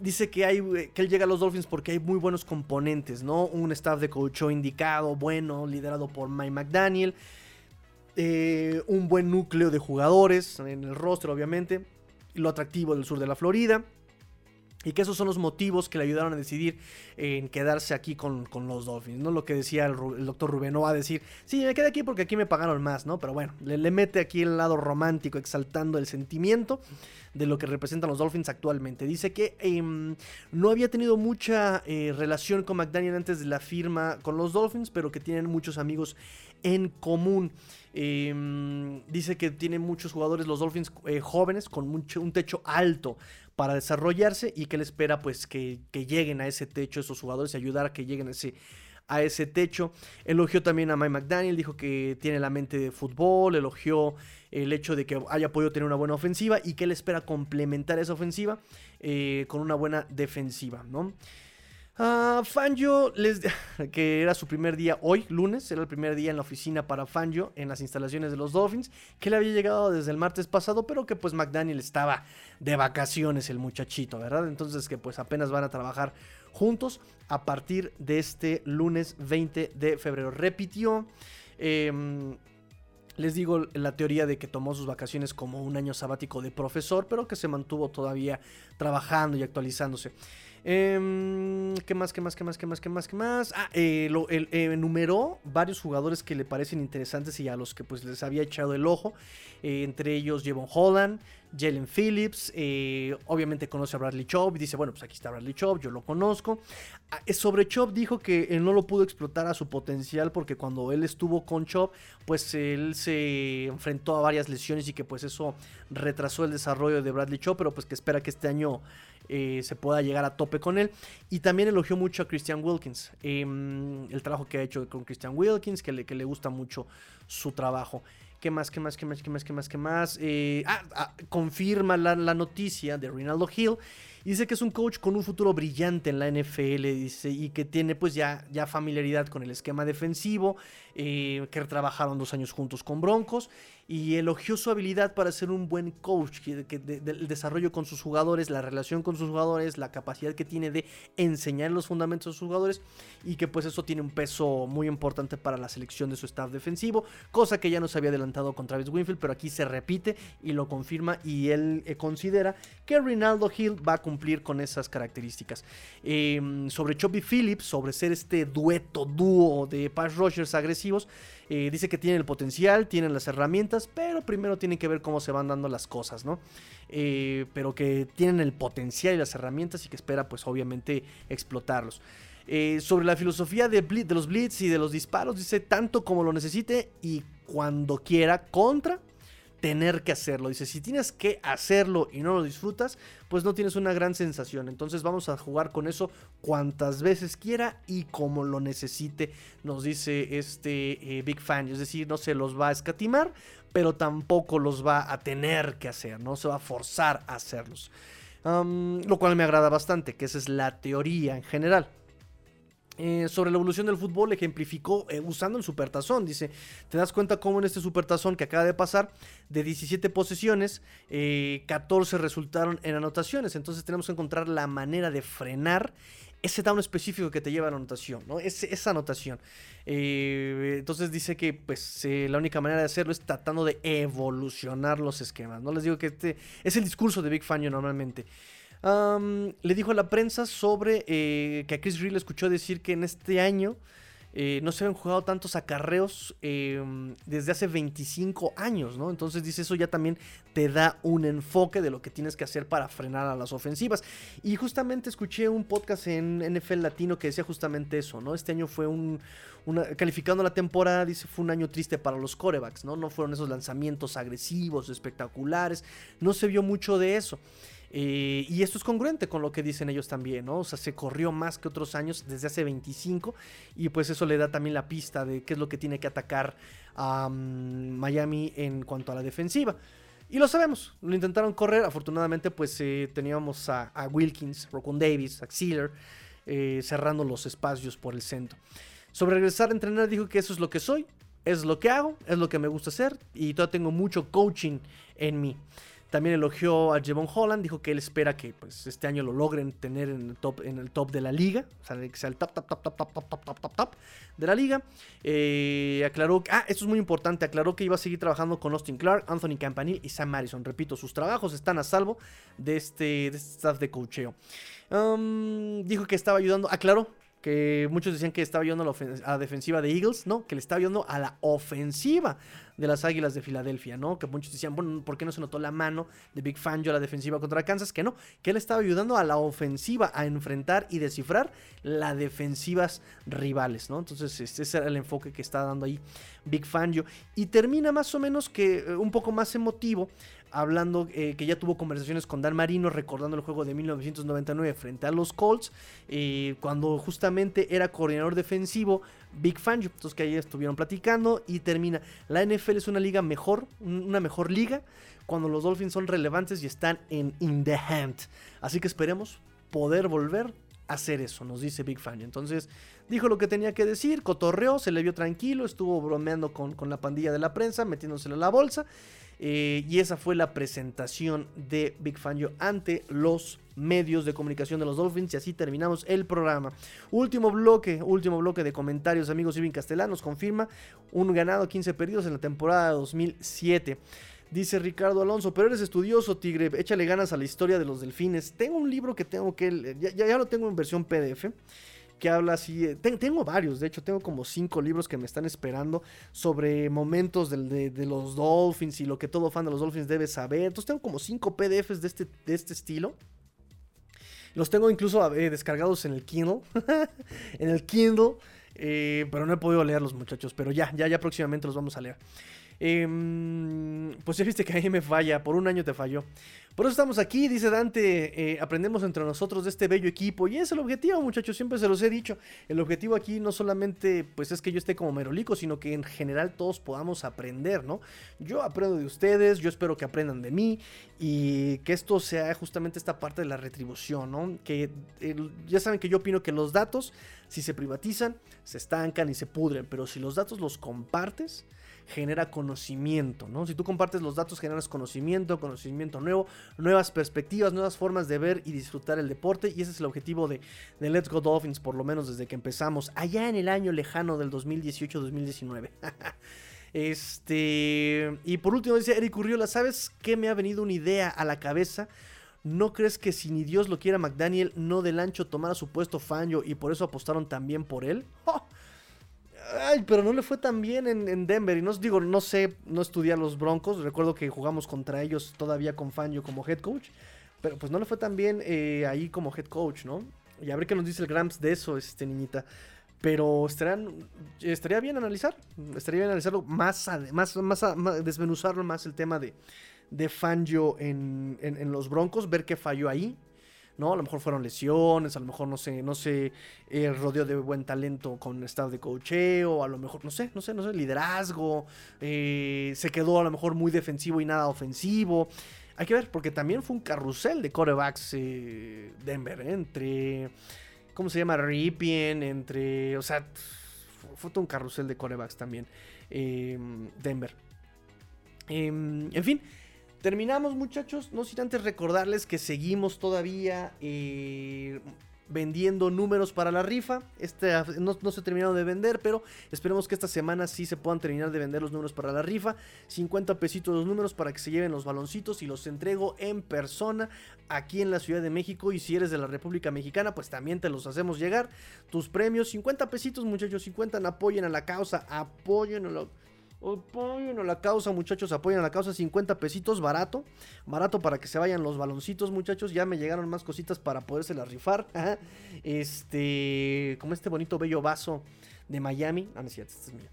dice que, hay, que él llega a los Dolphins porque hay muy buenos componentes, ¿no? Un staff de coach indicado, bueno, liderado por Mike McDaniel. Eh, un buen núcleo de jugadores en el roster, obviamente. Lo atractivo del sur de la Florida. Y que esos son los motivos que le ayudaron a decidir en quedarse aquí con, los Dolphins, ¿no? Lo que decía el, doctor Rubén, no va a decir, sí, me quedé aquí porque aquí me pagaron más, ¿no? Pero bueno, le, mete aquí el lado romántico, exaltando el sentimiento de lo que representan los Dolphins actualmente. Dice que em, no había tenido mucha eh, relación con McDaniel antes de la firma con los Dolphins, pero que tienen muchos amigos en común. Em, dice que tiene muchos jugadores los Dolphins eh, jóvenes con mucho, un techo alto para desarrollarse y que él espera pues que, lleguen a ese techo esos jugadores y ayudar a que lleguen a ese, a ese techo. Elogió también a Mike McDaniel, dijo que tiene la mente de fútbol, elogió el hecho de que haya podido tener una buena ofensiva y que él espera complementar esa ofensiva eh, con una buena defensiva, ¿no? Uh, Fangio, les, que era su primer día hoy, lunes, era el primer día en la oficina para Fangio en las instalaciones de los Dolphins, que le había llegado desde el martes pasado, pero que pues McDaniel estaba de vacaciones el muchachito, ¿verdad? Entonces que pues apenas van a trabajar juntos a partir de este lunes 20 de febrero. Repitió, em, les digo, la teoría de que tomó sus vacaciones como un año sabático de profesor, pero que se mantuvo todavía trabajando y actualizándose. Em, ¿Qué más, qué más, qué más, qué más, qué más, qué más? Ah, eh, eh, enumeró varios jugadores que le parecen interesantes y a los que pues les había echado el ojo. Eh, entre ellos Jevon Holland, Jalen Phillips, obviamente conoce a Bradley Chubb dice, bueno, pues aquí está Bradley Chubb, yo lo conozco. Ah, sobre Chubb dijo que él no lo pudo explotar a su potencial porque cuando él estuvo con Chubb, pues él se enfrentó a varias lesiones y que pues eso retrasó el desarrollo de Bradley Chubb, pero pues que espera que este año eh, se pueda llegar a tope con él. Y también elogió mucho a Christian Wilkins, em, el trabajo que ha hecho con Christian Wilkins, que le, que le gusta mucho su trabajo. ¿Qué más, qué más, qué más, qué más, qué más, qué más? Eh, ah, ah, confirma la, la, noticia de Rinaldo Hill Dice que es un coach con un futuro brillante en la NFL, dice, y que tiene pues ya, ya familiaridad con el esquema defensivo, eh, que trabajaron dos años juntos con Broncos, y elogió su habilidad para ser un buen coach, que, el desarrollo con sus jugadores, la relación con sus jugadores, la capacidad que tiene de enseñar los fundamentos a sus jugadores, y que pues eso tiene un peso muy importante para la selección de su staff defensivo, cosa que ya nos había adelantado con Travis Winfield, pero aquí se repite y lo confirma, y él eh, considera que Rinaldo Hill va a cumplir con esas características. Em, sobre Chubby Phillips, sobre ser este dueto, dúo de pass rushers agresivos, eh, dice que tienen el potencial, tienen las herramientas, pero primero tienen que ver cómo se van dando las cosas, ¿no? Eh, pero que tienen el potencial y las herramientas y que espera, pues obviamente, explotarlos. Eh, sobre la filosofía de, los blitz y de los disparos, dice tanto como lo necesite y cuando quiera contra tener que hacerlo. Dice, si tienes que hacerlo y no lo disfrutas, pues no tienes una gran sensación. Entonces vamos a jugar con eso cuantas veces quiera y como lo necesite, nos dice este eh, Big Fan. Es decir, no se los va a escatimar, pero tampoco los va a tener que hacer, no se va a forzar a hacerlos. lo cual me agrada bastante, que esa es la teoría en general. Eh, sobre la evolución del fútbol ejemplificó eh, usando el supertazón. Dice, te das cuenta cómo en este supertazón que acaba de pasar, de 17 posesiones, 14 eh, resultaron en anotaciones. Entonces tenemos que encontrar la manera de frenar ese down específico que te lleva a la anotación, ¿no? esa anotación. entonces dice que pues la única manera de hacerlo es tratando de evolucionar los esquemas. No les digo que este es el discurso de Big Fangio normalmente le dijo a la prensa sobre eh, que a Chris Reed le escuchó decir que en este año eh, no se habían jugado tantos acarreos em, desde hace 25 años, ¿no? Entonces dice eso ya también te da un enfoque de lo que tienes que hacer para frenar a las ofensivas. Y justamente escuché un podcast en NFL Latino que decía justamente eso, ¿no? Este año fue un, calificando la temporada, dice, fue un año triste para los corebacks, ¿no? No fueron esos lanzamientos agresivos, espectaculares, no se vio mucho de eso. Eh, y esto es congruente con lo que dicen ellos también, ¿no? O sea, se corrió más que otros años desde hace 25 y pues eso le da también la pista de qué es lo que tiene que atacar a Miami en cuanto a la defensiva. Y lo sabemos, lo intentaron correr, afortunadamente pues eh, teníamos a, Wilkins, Rocon Davis, a Xealer, eh, cerrando los espacios por el centro. Sobre regresar a entrenar dijo que eso es lo que soy, es lo que hago, es lo que me gusta hacer y todavía tengo mucho coaching en mí. También elogió a Jevon Holland, dijo que él espera que pues, este año lo logren tener en el top, en el top de la liga, o sea, que sea el top, top, top, top, top, top, top, top, top de la liga. Eh, aclaró, ah, esto es muy importante, aclaró que iba a seguir trabajando con Austin Clark, Anthony Campanil y Sam Madison. Repito, sus trabajos están a salvo de este, de este staff de cocheo. Um, dijo que estaba ayudando, aclaró que muchos decían que estaba ayudando a la, defensiva de Eagles, no, que le estaba ayudando a la ofensiva de las Águilas de Filadelfia, ¿no? Que muchos decían, bueno, ¿por qué no se notó la mano de Big Fangio a la defensiva contra Kansas? Que no, que él estaba ayudando a la ofensiva a enfrentar y descifrar las defensivas rivales, ¿no? Entonces, ese era el enfoque que está dando ahí Big Fangio. Y termina más o menos que eh, un poco más emotivo hablando eh, que ya tuvo conversaciones con Dan Marino recordando el juego de 1999 frente a los Colts, eh, cuando justamente era coordinador defensivo Big Fangio, entonces que ahí estuvieron platicando y termina, la NFL es una liga mejor, una mejor liga cuando los Dolphins son relevantes y están en in the hand, así que esperemos poder volver a hacer eso, nos dice Big Fangio, entonces dijo lo que tenía que decir, cotorreó, se le vio tranquilo, estuvo bromeando con, con la pandilla de la prensa, metiéndosela en la bolsa eh, y esa fue la presentación de Big Fangio ante los medios de comunicación de los Dolphins. Y así terminamos el programa. Último bloque, último bloque de comentarios, amigos. Irving Castellanos confirma un ganado, 15 perdidos en la temporada 2007. Dice Ricardo Alonso, pero eres estudioso, Tigre, échale ganas a la historia de los delfines. Tengo un libro que tengo que, ya, ya lo tengo en versión PDF que habla así. Eh, tengo varios, de hecho, tengo como cinco libros que me están esperando sobre momentos de, los Dolphins y lo que todo fan de los Dolphins debe saber. Entonces, tengo como cinco PDFs de este, de este estilo. Los tengo incluso eh, descargados en el Kindle. en el Kindle. Eh, pero no he podido leerlos, muchachos. Pero ya, ya, ya próximamente los vamos a leer. Em, pues ya viste que ahí me falla. Por un año te falló. Por eso estamos aquí, dice Dante, eh, aprendemos entre nosotros de este bello equipo. Y es el objetivo, muchachos, siempre se los he dicho. El objetivo aquí no solamente pues es que yo esté como merolico, sino que en general todos podamos aprender, ¿no? Yo aprendo de ustedes, yo espero que aprendan de mí y que esto sea justamente esta parte de la retribución, ¿no? Que ya saben que yo opino que los datos, si se privatizan, se estancan y se pudren, pero si los datos los compartes, genera conocimiento, ¿no? Si tú compartes los datos, generas conocimiento, conocimiento nuevo, nuevas perspectivas, nuevas formas de ver y disfrutar el deporte. Y ese es el objetivo de, Let's Go Dolphins, por lo menos desde que empezamos, allá en el año lejano del 2018-2019. este. Y por último, dice Eric Urriola, ¿sabes qué me ha venido una idea a la cabeza? ¿No crees que si ni Dios lo quiera McDaniel, no del ancho tomara su puesto Fanjo y por eso apostaron también por él? ¡Oh! Ay, pero no le fue tan bien en, Denver. Y no digo, no sé, no estudié a los Broncos. Recuerdo que jugamos contra ellos todavía con Fangio como head coach. Pero pues no le fue tan bien eh, ahí como head coach, ¿no? Y a ver qué nos dice el Gramps de eso, este niñita. Pero estaría bien analizar. Estaría bien analizarlo más, más, más, desmenuzarlo más el tema de, de Fangio en, en los Broncos. Ver qué falló ahí. ¿No? A lo mejor fueron lesiones, a lo mejor no sé, no sé, eh, rodeó de buen talento con estado de cocheo, a lo mejor, no sé, no sé, no sé, liderazgo, eh, se quedó a lo mejor muy defensivo y nada ofensivo. Hay que ver, porque también fue un carrusel de corebacks eh, Denver, entre, ¿cómo se llama? Ripien, entre, o sea, fue todo un carrusel de corebacks también, Denver. Em, en fin, Terminamos muchachos, no sin antes recordarles que seguimos todavía eh, vendiendo números para la rifa. Este no, no se ha terminado de vender, pero esperemos que esta semana sí se puedan terminar de vender los números para la rifa. 50 pesitos los números para que se lleven los baloncitos y los entrego en persona aquí en la Ciudad de México. Y si eres de la República Mexicana, pues también te los hacemos llegar. Tus premios, 50 pesitos muchachos, 50 apoyen a la causa, apoyen a la Apoyen a la causa, muchachos, apoyen a la causa. 50 pesitos, barato. Barato para que se vayan los baloncitos, muchachos. Ya me llegaron más cositas para podérselas rifar. Este, como este bonito bello vaso de Miami. Ah, no este es mío.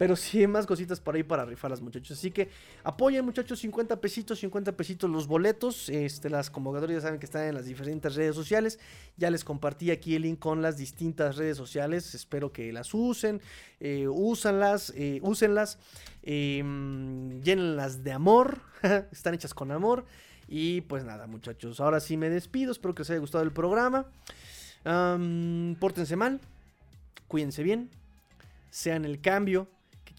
Pero sí más cositas por ahí para rifarlas, muchachos. Así que apoyen, muchachos, 50 pesitos, 50 pesitos los boletos. Este, las convocatorias saben que están en las diferentes redes sociales. Ya les compartí aquí el link con las distintas redes sociales. Espero que las usen, eh, úsenlas, eh, úsenlas, em, llénenlas de amor. están hechas con amor. Y pues nada, muchachos. Ahora sí me despido. Espero que les haya gustado el programa. pórtense mal. Cuídense bien. Sean el cambio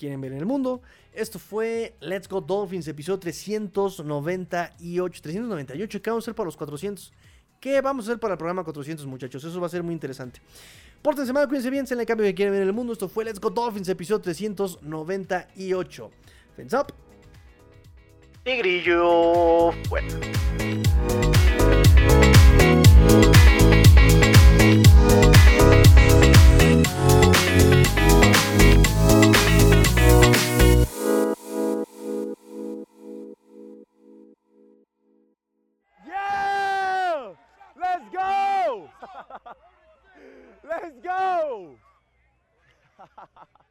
quieren ver en el mundo. Esto fue Let's Go Dolphins, episodio 398. 398, ¿qué vamos a hacer para los 400? ¿Qué vamos a hacer para el programa 400, muchachos? Eso va a ser muy interesante. Pórtense mal, cuídense bien, sean el cambio que quieren ver en el mundo. Esto fue Let's Go Dolphins, episodio 398. Fins up. Y grillo fuera. Let's go!